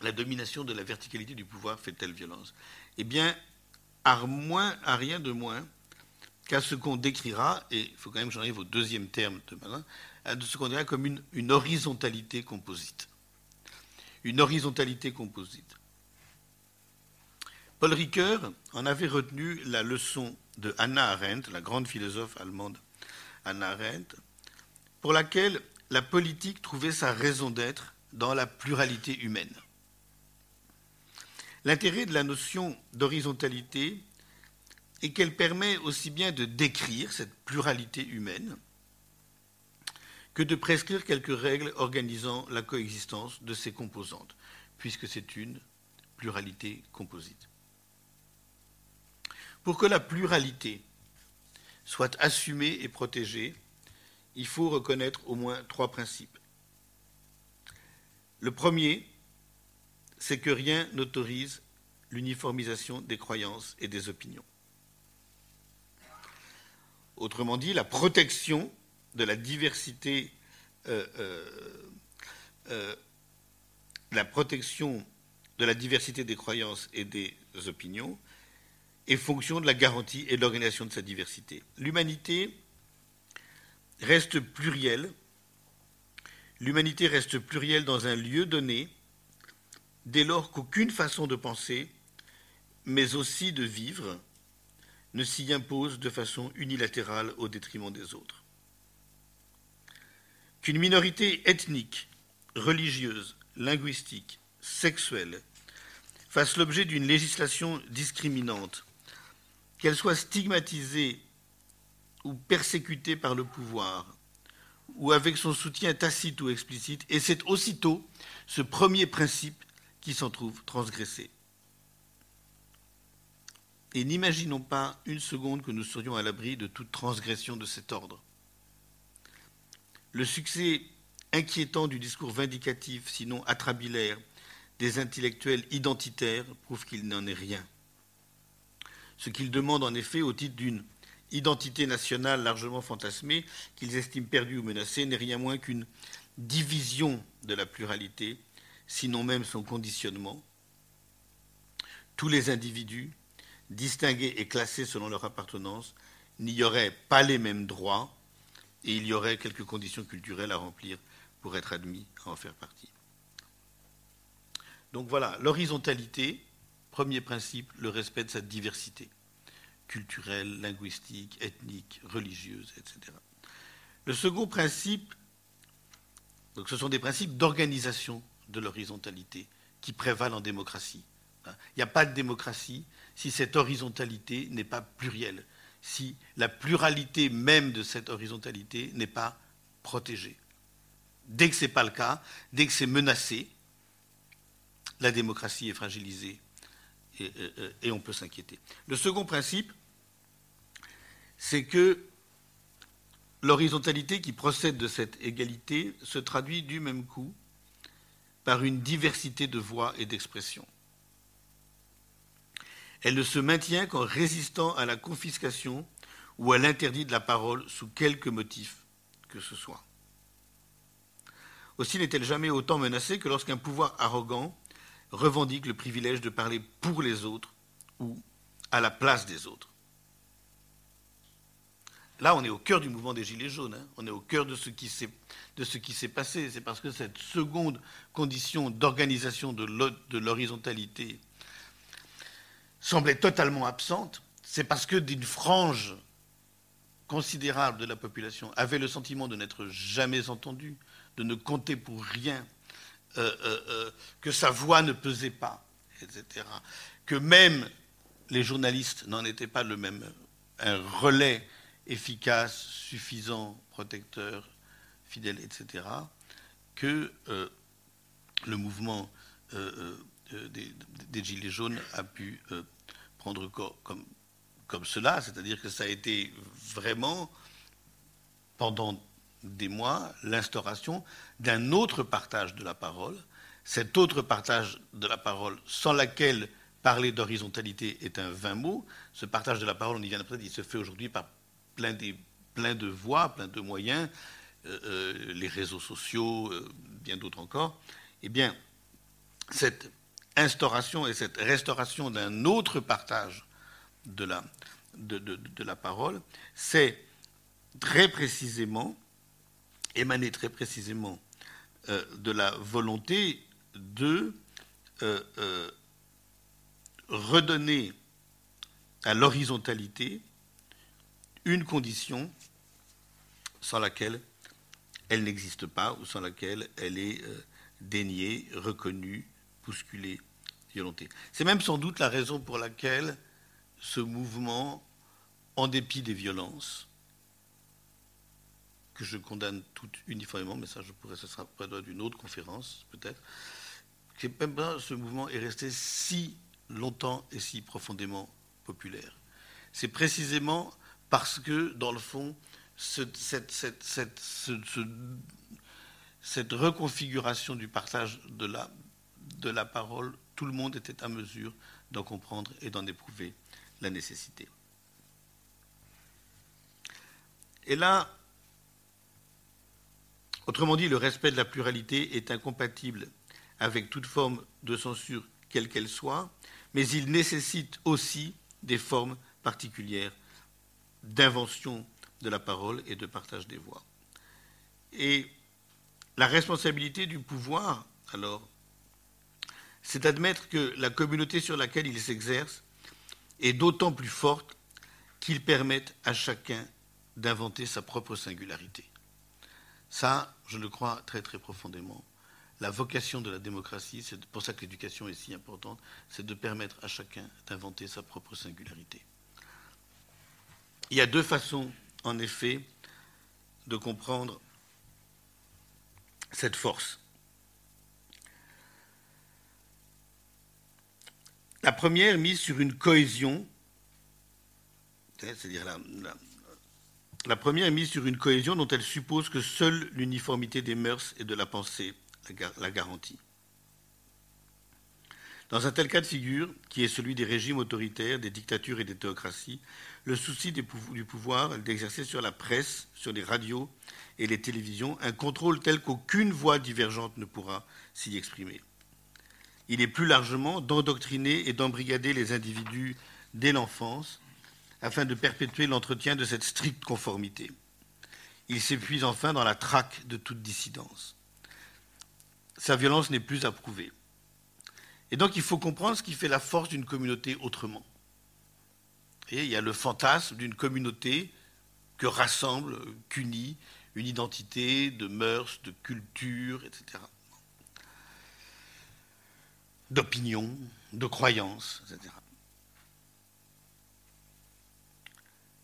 A: la domination de la verticalité du pouvoir fait-elle violence? Eh bien, à, moins, à rien de moins qu'à ce qu'on décrira, et il faut quand même que j'en arrive au deuxième terme de Malin, à ce qu'on décrira comme une, une horizontalité composite. Une horizontalité composite. Paul Ricoeur en avait retenu la leçon de Hannah Arendt, la grande philosophe allemande Hannah Arendt, pour laquelle la politique trouvait sa raison d'être dans la pluralité humaine. L'intérêt de la notion d'horizontalité est qu'elle permet aussi bien de décrire cette pluralité humaine que de prescrire quelques règles organisant la coexistence de ses composantes, puisque c'est une pluralité composite. Pour que la pluralité soit assumée et protégée, il faut reconnaître au moins trois principes. Le premier, c'est que rien n'autorise l'uniformisation des croyances et des opinions. Autrement dit, la protection de la diversité, euh, euh, euh, la protection de la diversité des croyances et des opinions et fonction de la garantie et de l'organisation de sa diversité. L'humanité reste plurielle. L'humanité reste plurielle dans un lieu donné, dès lors qu'aucune façon de penser, mais aussi de vivre, ne s'y impose de façon unilatérale au détriment des autres. Qu'une minorité ethnique, religieuse, linguistique, sexuelle fasse l'objet d'une législation discriminante qu'elle soit stigmatisée ou persécutée par le pouvoir, ou avec son soutien tacite ou explicite, et c'est aussitôt ce premier principe qui s'en trouve transgressé. Et n'imaginons pas une seconde que nous serions à l'abri de toute transgression de cet ordre. Le succès inquiétant du discours vindicatif, sinon atrabilaire, des intellectuels identitaires prouve qu'il n'en est rien ce qu'ils demandent en effet au titre d'une identité nationale largement fantasmée qu'ils estiment perdue ou menacée n'est rien moins qu'une division de la pluralité, sinon même son conditionnement. Tous les individus, distingués et classés selon leur appartenance, n'y auraient pas les mêmes droits et il y aurait quelques conditions culturelles à remplir pour être admis à en faire partie. Donc voilà, l'horizontalité, Premier principe, le respect de sa diversité culturelle, linguistique, ethnique, religieuse, etc. Le second principe, ce sont des principes d'organisation de l'horizontalité qui prévalent en démocratie. Hein. Il n'y a pas de démocratie si cette horizontalité n'est pas plurielle, si la pluralité même de cette horizontalité n'est pas protégée. Dès que ce n'est pas le cas, dès que c'est menacé, la démocratie est fragilisée et, on peut s'inquiéter. Le second principe, c'est que l'horizontalité qui procède de cette égalité se traduit du même coup par une diversité de voix et d'expressions. Elle ne se maintient qu'en résistant à la confiscation ou à l'interdit de la parole sous quelque motif que ce soit. Aussi n'est-elle jamais autant menacée que lorsqu'un pouvoir arrogant revendique le privilège de parler pour les autres ou à la place des autres. Là, on est au cœur du mouvement des Gilets jaunes, hein. on est au cœur de ce qui s'est passé. C'est parce que cette seconde condition d'organisation de l'horizontalité semblait totalement absente, c'est parce que d'une frange considérable de la population avait le sentiment de n'être jamais entendue, de ne compter pour rien, euh, euh, euh, que sa voix ne pesait pas, etc. Que même les journalistes n'en étaient pas le même, un relais efficace, suffisant, protecteur, fidèle, etc., que le mouvement des, Gilets jaunes a pu prendre comme, comme cela, c'est-à-dire que ça a été vraiment, pendant des mois l'instauration d'un autre partage de la parole, cet autre partage de la parole sans laquelle parler d'horizontalité est un vain mot. Ce partage de la parole, on y vient après, il se fait aujourd'hui par plein, de voies, plein de moyens, euh, euh, les réseaux sociaux, euh, bien d'autres encore. Eh bien, cette et cette restauration d'un autre partage de la, de, la parole, c'est très précisément, émaner très précisément euh, de la volonté de euh, euh, redonner à l'horizontalité une condition sans laquelle elle n'existe pas ou sans laquelle elle est déniée, reconnue, bousculée, C'est même sans doute la raison pour laquelle ce mouvement, en dépit des violences, que je condamne toutes uniformément, mais ça, je pourrais, ce sera près d'une autre conférence, peut-être, ce mouvement est resté si longtemps et si profondément populaire. C'est précisément parce que, dans le fond, cette, cette, reconfiguration du partage de la, de la parole, tout le monde était à mesure d'en comprendre et d'en éprouver la nécessité. Et là, autrement dit, le respect de la pluralité est incompatible avec toute forme de censure, quelle qu'elle soit, mais il nécessite aussi des formes particulières d'invention de la parole et de partage des voix. Et la responsabilité du pouvoir, alors, c'est d'admettre que la communauté sur laquelle il s'exerce est d'autant plus forte qu'ils permettent à chacun d'inventer sa propre singularité. Ça, je le crois très très profondément. La vocation de la démocratie, c'est pour ça que l'éducation est si importante, c'est de permettre à chacun d'inventer sa propre singularité. Il y a deux façons, en effet, de comprendre cette force. La première mise sur une cohésion, c'est-à-dire la, première mise sur une cohésion dont elle suppose que seule l'uniformité des mœurs et de la pensée la garantit. Dans un tel cas de figure, qui est celui des régimes autoritaires, des dictatures et des théocraties, le souci du pouvoir est d'exercer sur la presse, sur les radios et les télévisions un contrôle tel qu'aucune voix divergente ne pourra s'y exprimer il est plus largement d'endoctriner et d'embrigader les individus dès l'enfance afin de perpétuer l'entretien de cette stricte conformité. Il s'épuise enfin dans la traque de toute dissidence. Sa violence n'est plus approuvée. Et donc il faut comprendre ce qui fait la force d'une communauté autrement. Il y a le fantasme d'une communauté que rassemble, qu'unit une identité de mœurs, de culture, etc d'opinion, de croyances, etc.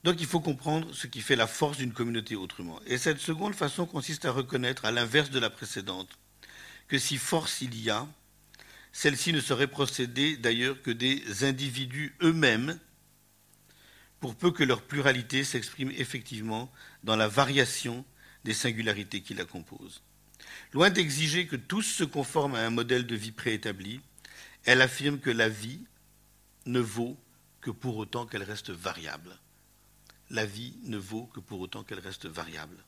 A: Donc il faut comprendre ce qui fait la force d'une communauté autrement. Et cette seconde façon consiste à reconnaître, à l'inverse de la précédente, que si force il y a, celle-ci ne serait procédée d'ailleurs que des individus eux-mêmes, pour peu que leur pluralité s'exprime effectivement dans la variation des singularités qui la composent. Loin d'exiger que tous se conforment à un modèle de vie préétabli, elle affirme que la vie ne vaut que pour autant qu'elle reste variable. La vie ne vaut que pour autant qu'elle reste variable.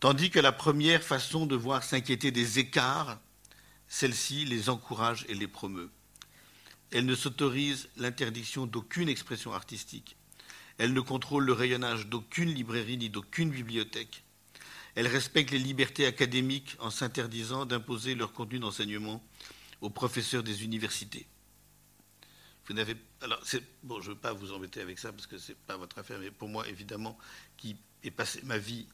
A: Tandis que la première façon de voir s'inquiéter des écarts, celle-ci les encourage et les promeut. Elle ne s'autorise l'interdiction d'aucune expression artistique. Elle ne contrôle le rayonnage d'aucune librairie ni d'aucune bibliothèque. Elle respecte les libertés académiques en s'interdisant d'imposer leur contenu d'enseignement aux professeurs des universités. Vous n'avez, alors, bon, je ne veux pas vous embêter avec ça parce que ce n'est pas votre affaire, mais pour moi, évidemment, qui ai passé ma vie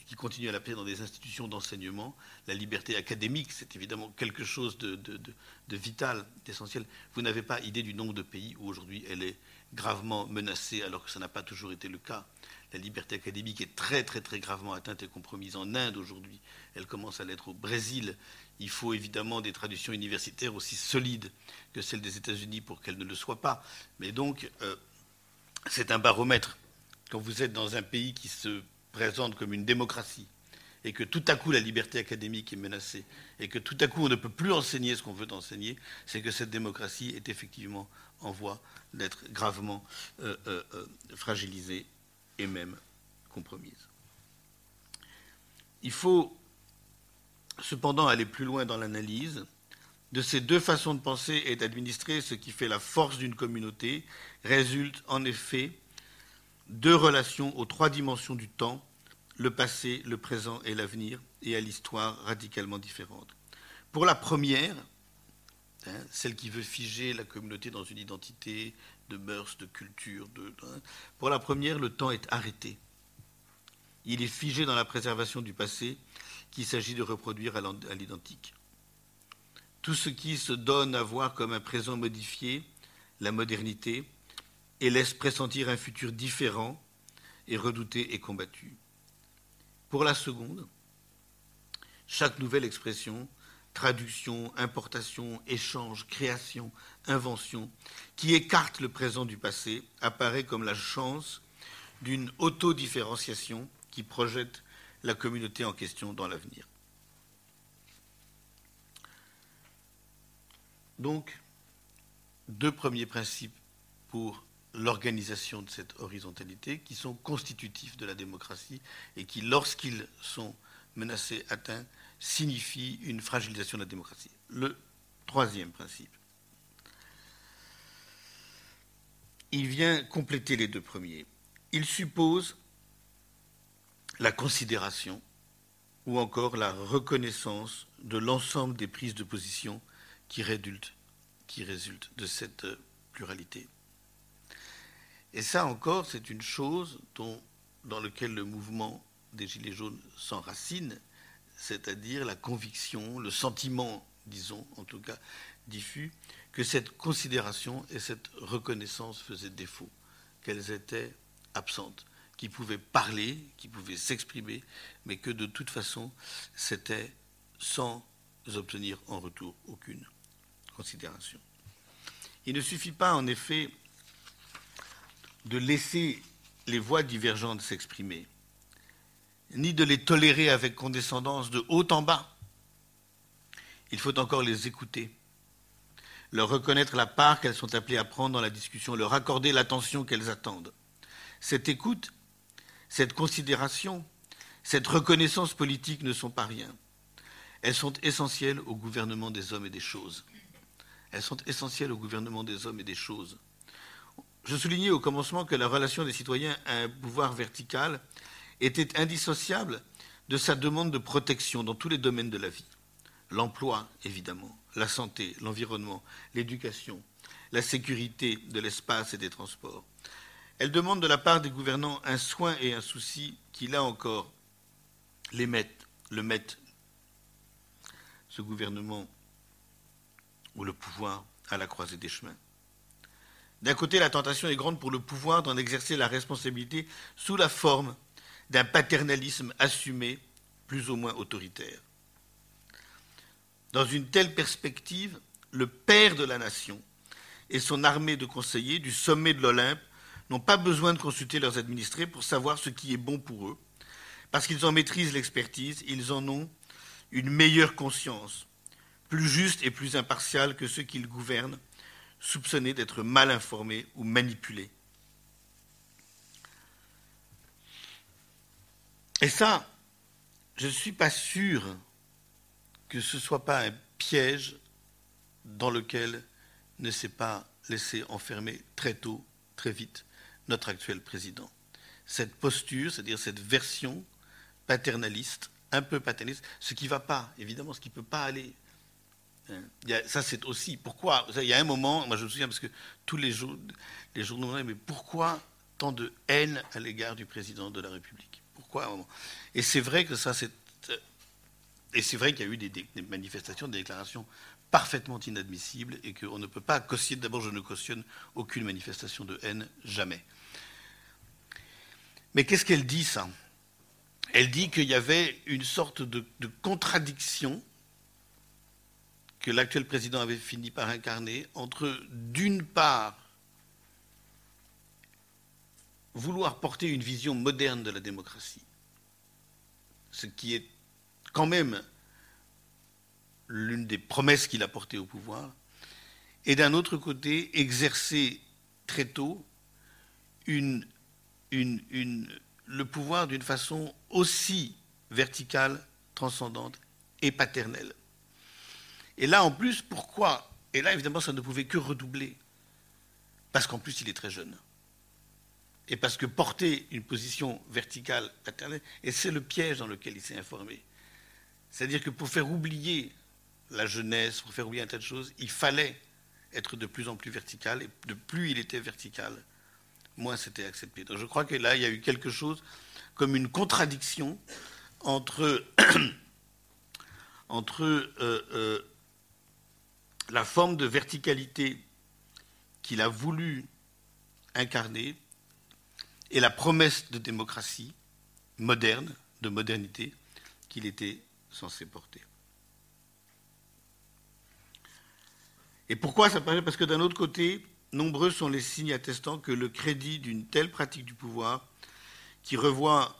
A: et qui continue à la paix dans des institutions d'enseignement, la liberté académique, c'est évidemment quelque chose de, de vital, d'essentiel. Vous n'avez pas idée du nombre de pays où aujourd'hui elle est gravement menacée, alors que ça n'a pas toujours été le cas. La liberté académique est très, très, très gravement atteinte et compromise en Inde aujourd'hui. Elle commence à l'être au Brésil il faut évidemment des traditions universitaires aussi solides que celles des États-Unis pour qu'elles ne le soient pas. Mais donc, euh, c'est un baromètre. Quand vous êtes dans un pays qui se présente comme une démocratie, et que tout à coup la liberté académique est menacée, et que tout à coup on ne peut plus enseigner ce qu'on veut enseigner, c'est que cette démocratie est effectivement en voie d'être gravement euh, euh, fragilisée et même compromise. Il faut cependant aller plus loin dans l'analyse de ces deux façons de penser et d'administrer ce qui fait la force d'une communauté résulte en effet deux relations aux trois dimensions du temps, le passé, le présent et l'avenir, et à l'histoire radicalement différentes. Pour la première, hein, celle qui veut figer la communauté dans une identité de mœurs, de culture, de, hein, pour la première, le temps est arrêté. Il est figé dans la préservation du passé qu'il s'agit de reproduire à l'identique. Tout ce qui se donne à voir comme un présent modifié, la modernité, et laisse pressentir un futur différent et redouté et combattu. Pour la seconde, chaque nouvelle expression, traduction, importation, échange, création, invention, qui écarte le présent du passé, apparaît comme la chance d'une autodifférenciation qui projette la communauté en question dans l'avenir. Donc, deux premiers principes pour l'organisation de cette horizontalité qui sont constitutifs de la démocratie et qui, lorsqu'ils sont menacés, atteints, signifient une fragilisation de la démocratie. Le troisième principe. Il vient compléter les deux premiers. Il suppose la considération ou encore la reconnaissance de l'ensemble des prises de position qui résultent, de cette pluralité. Et ça encore, c'est une chose dans laquelle le mouvement des Gilets jaunes s'enracine, c'est-à-dire la conviction, le sentiment, disons, en tout cas diffus, que cette considération et cette reconnaissance faisaient défaut, qu'elles étaient absentes qui pouvaient parler, qui pouvaient s'exprimer, mais que de toute façon, c'était sans obtenir en retour aucune considération. Il ne suffit pas, en effet, de laisser les voix divergentes s'exprimer, ni de les tolérer avec condescendance de haut en bas. Il faut encore les écouter, leur reconnaître la part qu'elles sont appelées à prendre dans la discussion, leur accorder l'attention qu'elles attendent. Cette écoute cette considération, cette reconnaissance politique ne sont pas rien. Elles sont essentielles au gouvernement des hommes et des choses. Elles sont essentielles au gouvernement des hommes et des choses. Je soulignais au commencement que la relation des citoyens à un pouvoir vertical était indissociable de sa demande de protection dans tous les domaines de la vie. L'emploi, évidemment, la santé, l'environnement, l'éducation, la sécurité de l'espace et des transports, elle demande de la part des gouvernants un soin et un souci qui, là encore, les le mettent, ce gouvernement ou le pouvoir, à la croisée des chemins. D'un côté, la tentation est grande pour le pouvoir d'en exercer la responsabilité sous la forme d'un paternalisme assumé, plus ou moins autoritaire. Dans une telle perspective, le père de la nation et son armée de conseillers du sommet de l'Olympe n'ont pas besoin de consulter leurs administrés pour savoir ce qui est bon pour eux, parce qu'ils en maîtrisent l'expertise, ils en ont une meilleure conscience, plus juste et plus impartiale que ceux qu'ils gouvernent, soupçonnés d'être mal informés ou manipulés. Et ça, je ne suis pas sûr que ce ne soit pas un piège dans lequel ne s'est pas laissé enfermer très tôt, très vite, notre actuel président. Cette posture, c'est-à-dire cette version paternaliste, un peu paternaliste, ce qui ne va pas, évidemment, ce qui ne peut pas aller. Hein. ça, c'est aussi. Pourquoi Il y a un moment, moi je me souviens, parce que tous les, jours, les journaux, mais pourquoi tant de haine à l'égard du président de la République? Pourquoi Et c'est vrai que ça, c'est. Et c'est vrai qu'il y a eu des, des, manifestations, des déclarations parfaitement inadmissibles et qu'on ne peut pas cautionner. D'abord, je ne cautionne aucune manifestation de haine, jamais. Mais qu'est-ce qu'elle dit, ça? Elle dit qu'il y avait une sorte de, contradiction que l'actuel président avait fini par incarner entre, d'une part, vouloir porter une vision moderne de la démocratie, ce qui est quand même l'une des promesses qu'il a portées au pouvoir, et d'un autre côté, exercer très tôt une le pouvoir d'une façon aussi verticale, transcendante et paternelle. Et là, en plus, pourquoi? Et là, évidemment, ça ne pouvait que redoubler. Parce qu'en plus, il est très jeune. Et parce que porter une position verticale paternelle, et c'est le piège dans lequel il s'est informé. C'est-à-dire que pour faire oublier la jeunesse, pour faire oublier un tas de choses, il fallait être de plus en plus vertical, et de plus il était vertical, moins c'était accepté. Donc je crois que là, il y a eu quelque chose comme une contradiction entre, <coughs> entre euh, euh, la forme de verticalité qu'il a voulu incarner et la promesse de démocratie moderne, de modernité, qu'il était censé porter. Et pourquoi ça paraît? Parce que d'un autre côté, nombreux sont les signes attestant que le crédit d'une telle pratique du pouvoir, qui, renvoie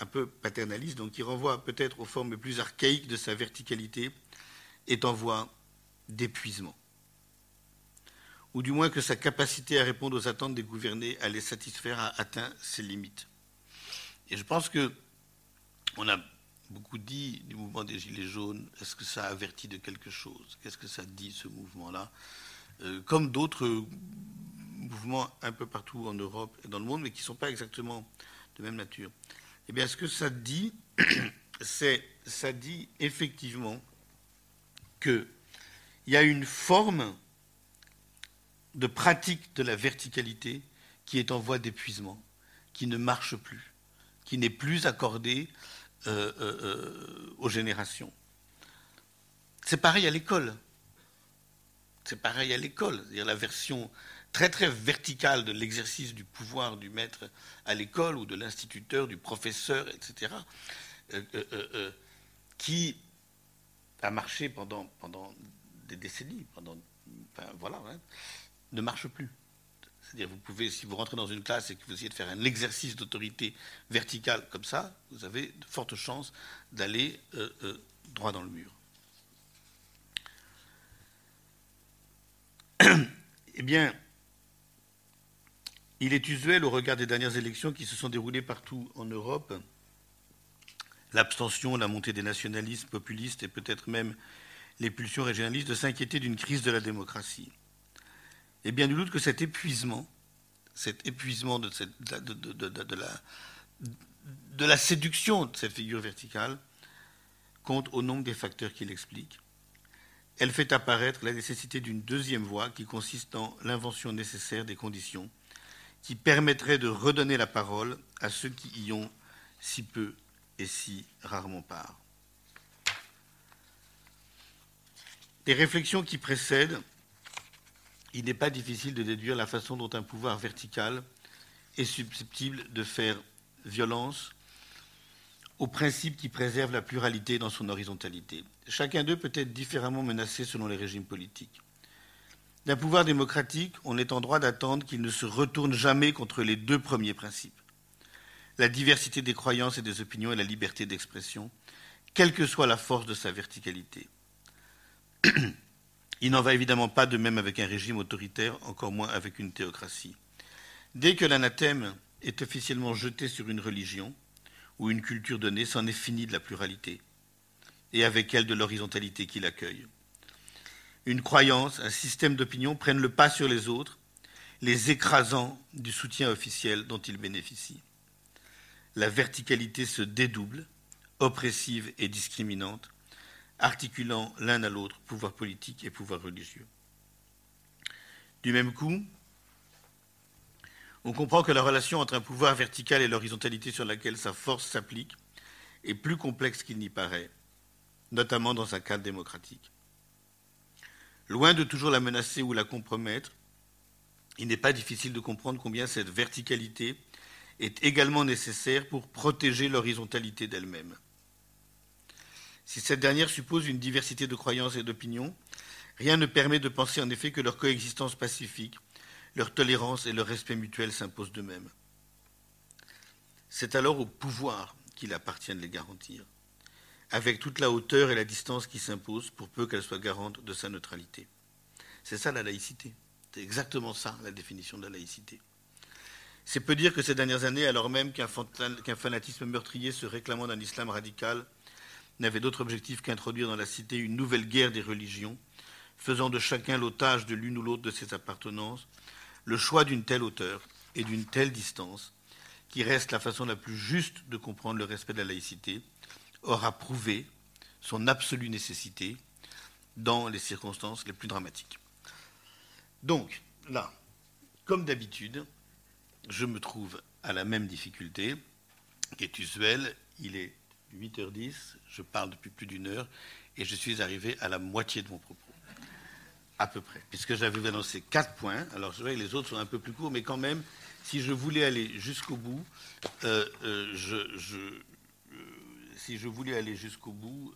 A: un peu paternaliste, donc qui renvoie peut-être aux formes plus archaïques de sa verticalité, est en voie d'épuisement. Ou du moins que sa capacité à répondre aux attentes des gouvernés à les satisfaire a atteint ses limites. Et je pense que on a beaucoup dit du mouvement des Gilets jaunes. Est-ce que ça avertit de quelque chose? Qu'est-ce que ça dit, ce mouvement-là? Comme d'autres mouvements un peu partout en Europe et dans le monde, mais qui ne sont pas exactement de même nature. Eh bien, ce que ça dit, <clears throat> c'est ça dit effectivement qu'il y a une forme de pratique de la verticalité qui est en voie d'épuisement, qui ne marche plus, qui n'est plus accordée euh, euh, euh, aux générations. C'est pareil à l'école. C'est pareil à l'école. C'est-à-dire la version très très verticale de l'exercice du pouvoir du maître à l'école ou de l'instituteur, du professeur, etc., qui a marché pendant, pendant des décennies, pendant, voilà, hein, ne marche plus. C'est-à-dire, vous pouvez, si vous rentrez dans une classe et que vous essayez de faire un exercice d'autorité verticale comme ça, vous avez de fortes chances d'aller euh, euh, droit dans le mur. Eh bien, il est usuel, au regard des dernières élections qui se sont déroulées partout en Europe, l'abstention, la montée des nationalistes populistes et peut-être même les pulsions régionalistes, de s'inquiéter d'une crise de la démocratie. Et bien du doute que cet épuisement, cet épuisement de, la, séduction de cette figure verticale, compte au nombre des facteurs qui l'expliquent. Elle fait apparaître la nécessité d'une deuxième voie qui consiste dans l'invention nécessaire des conditions qui permettraient de redonner la parole à ceux qui y ont si peu et si rarement part. Les réflexions qui précèdent il n'est pas difficile de déduire la façon dont un pouvoir vertical est susceptible de faire violence aux principes qui préservent la pluralité dans son horizontalité. Chacun d'eux peut être différemment menacé selon les régimes politiques. D'un pouvoir démocratique, on est en droit d'attendre qu'il ne se retourne jamais contre les deux premiers principes la diversité des croyances et des opinions et la liberté d'expression, quelle que soit la force de sa verticalité. <clears throat> Il n'en va évidemment pas de même avec un régime autoritaire, encore moins avec une théocratie. Dès que l'anathème est officiellement jeté sur une religion ou une culture donnée, c'en est fini de la pluralité, et avec elle de l'horizontalité qui l'accueille. Une croyance, un système d'opinion prennent le pas sur les autres, les écrasant du soutien officiel dont ils bénéficient. La verticalité se dédouble, oppressive et discriminante, articulant l'un à l'autre pouvoir politique et pouvoir religieux. Du même coup, on comprend que la relation entre un pouvoir vertical et l'horizontalité sur laquelle sa force s'applique est plus complexe qu'il n'y paraît, notamment dans un cadre démocratique. Loin de toujours la menacer ou la compromettre, il n'est pas difficile de comprendre combien cette verticalité est également nécessaire pour protéger l'horizontalité d'elle-même. Si cette dernière suppose une diversité de croyances et d'opinions, rien ne permet de penser en effet que leur coexistence pacifique, leur tolérance et leur respect mutuel s'imposent d'eux-mêmes. C'est alors au pouvoir qu'il appartient de les garantir, avec toute la hauteur et la distance qui s'imposent pour peu qu'elle soit garante de sa neutralité. C'est ça la laïcité. C'est exactement ça la définition de la laïcité. C'est peu dire que ces dernières années, alors même qu'un fanatisme meurtrier se réclamant d'un islam radical n'avait d'autre objectif qu'introduire dans la cité une nouvelle guerre des religions, faisant de chacun l'otage de l'une ou l'autre de ses appartenances, le choix d'une telle hauteur et d'une telle distance, qui reste la façon la plus juste de comprendre le respect de la laïcité, aura prouvé son absolue nécessité dans les circonstances les plus dramatiques. Donc, là, comme d'habitude, je me trouve à la même difficulté qui est usuelle. Il est 8h10, je parle depuis plus d'une heure et je suis arrivé à la moitié de mon propos. À peu près. Puisque j'avais annoncé quatre points. Alors, je vois que les autres sont un peu plus courts, mais quand même, si je voulais aller jusqu'au bout, euh, euh, je, euh, si je voulais aller jusqu'au bout,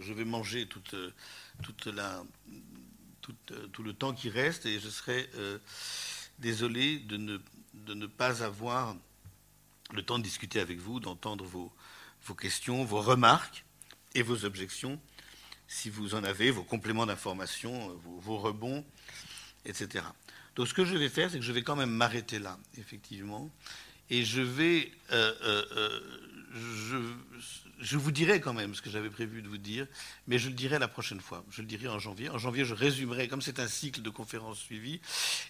A: je vais manger tout, le temps qui reste et je serais désolé de ne, de ne pas avoir le temps de discuter avec vous, d'entendre vos questions, vos remarques et vos objections, si vous en avez, vos compléments d'information, vos, vos, rebonds, etc. Donc ce que je vais faire, c'est que je vais quand même m'arrêter là, effectivement, et je vais... Euh, euh, euh je, vous dirai quand même ce que j'avais prévu de vous dire, mais je le dirai la prochaine fois. Je le dirai en janvier. En janvier, je résumerai, comme c'est un cycle de conférences suivies,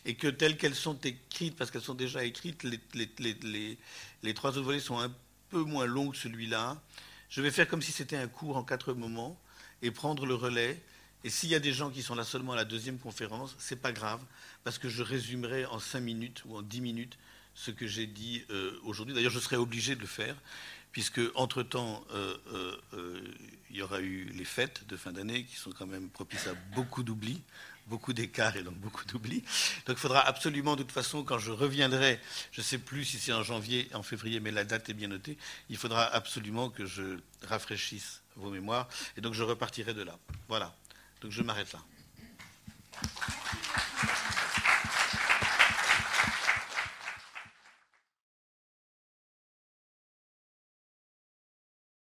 A: et que telles qu'elles sont écrites, parce qu'elles sont déjà écrites, les trois autres volets sont un peu moins longs que celui-là. Je vais faire comme si c'était un cours en quatre moments et prendre le relais. Et s'il y a des gens qui sont là seulement à la deuxième conférence, c'est pas grave, parce que je résumerai en cinq minutes ou en dix minutes ce que j'ai dit euh, aujourd'hui. D'ailleurs, je serai obligé de le faire puisque entre-temps, euh, euh, il y aura eu les fêtes de fin d'année qui sont quand même propices à beaucoup d'oubli, beaucoup d'écarts et donc beaucoup d'oubli. Donc il faudra absolument, de toute façon, quand je reviendrai, je ne sais plus si c'est en janvier, en février, mais la date est bien notée, il faudra absolument que je rafraîchisse vos mémoires. Et donc je repartirai de là. Voilà. Donc je m'arrête là.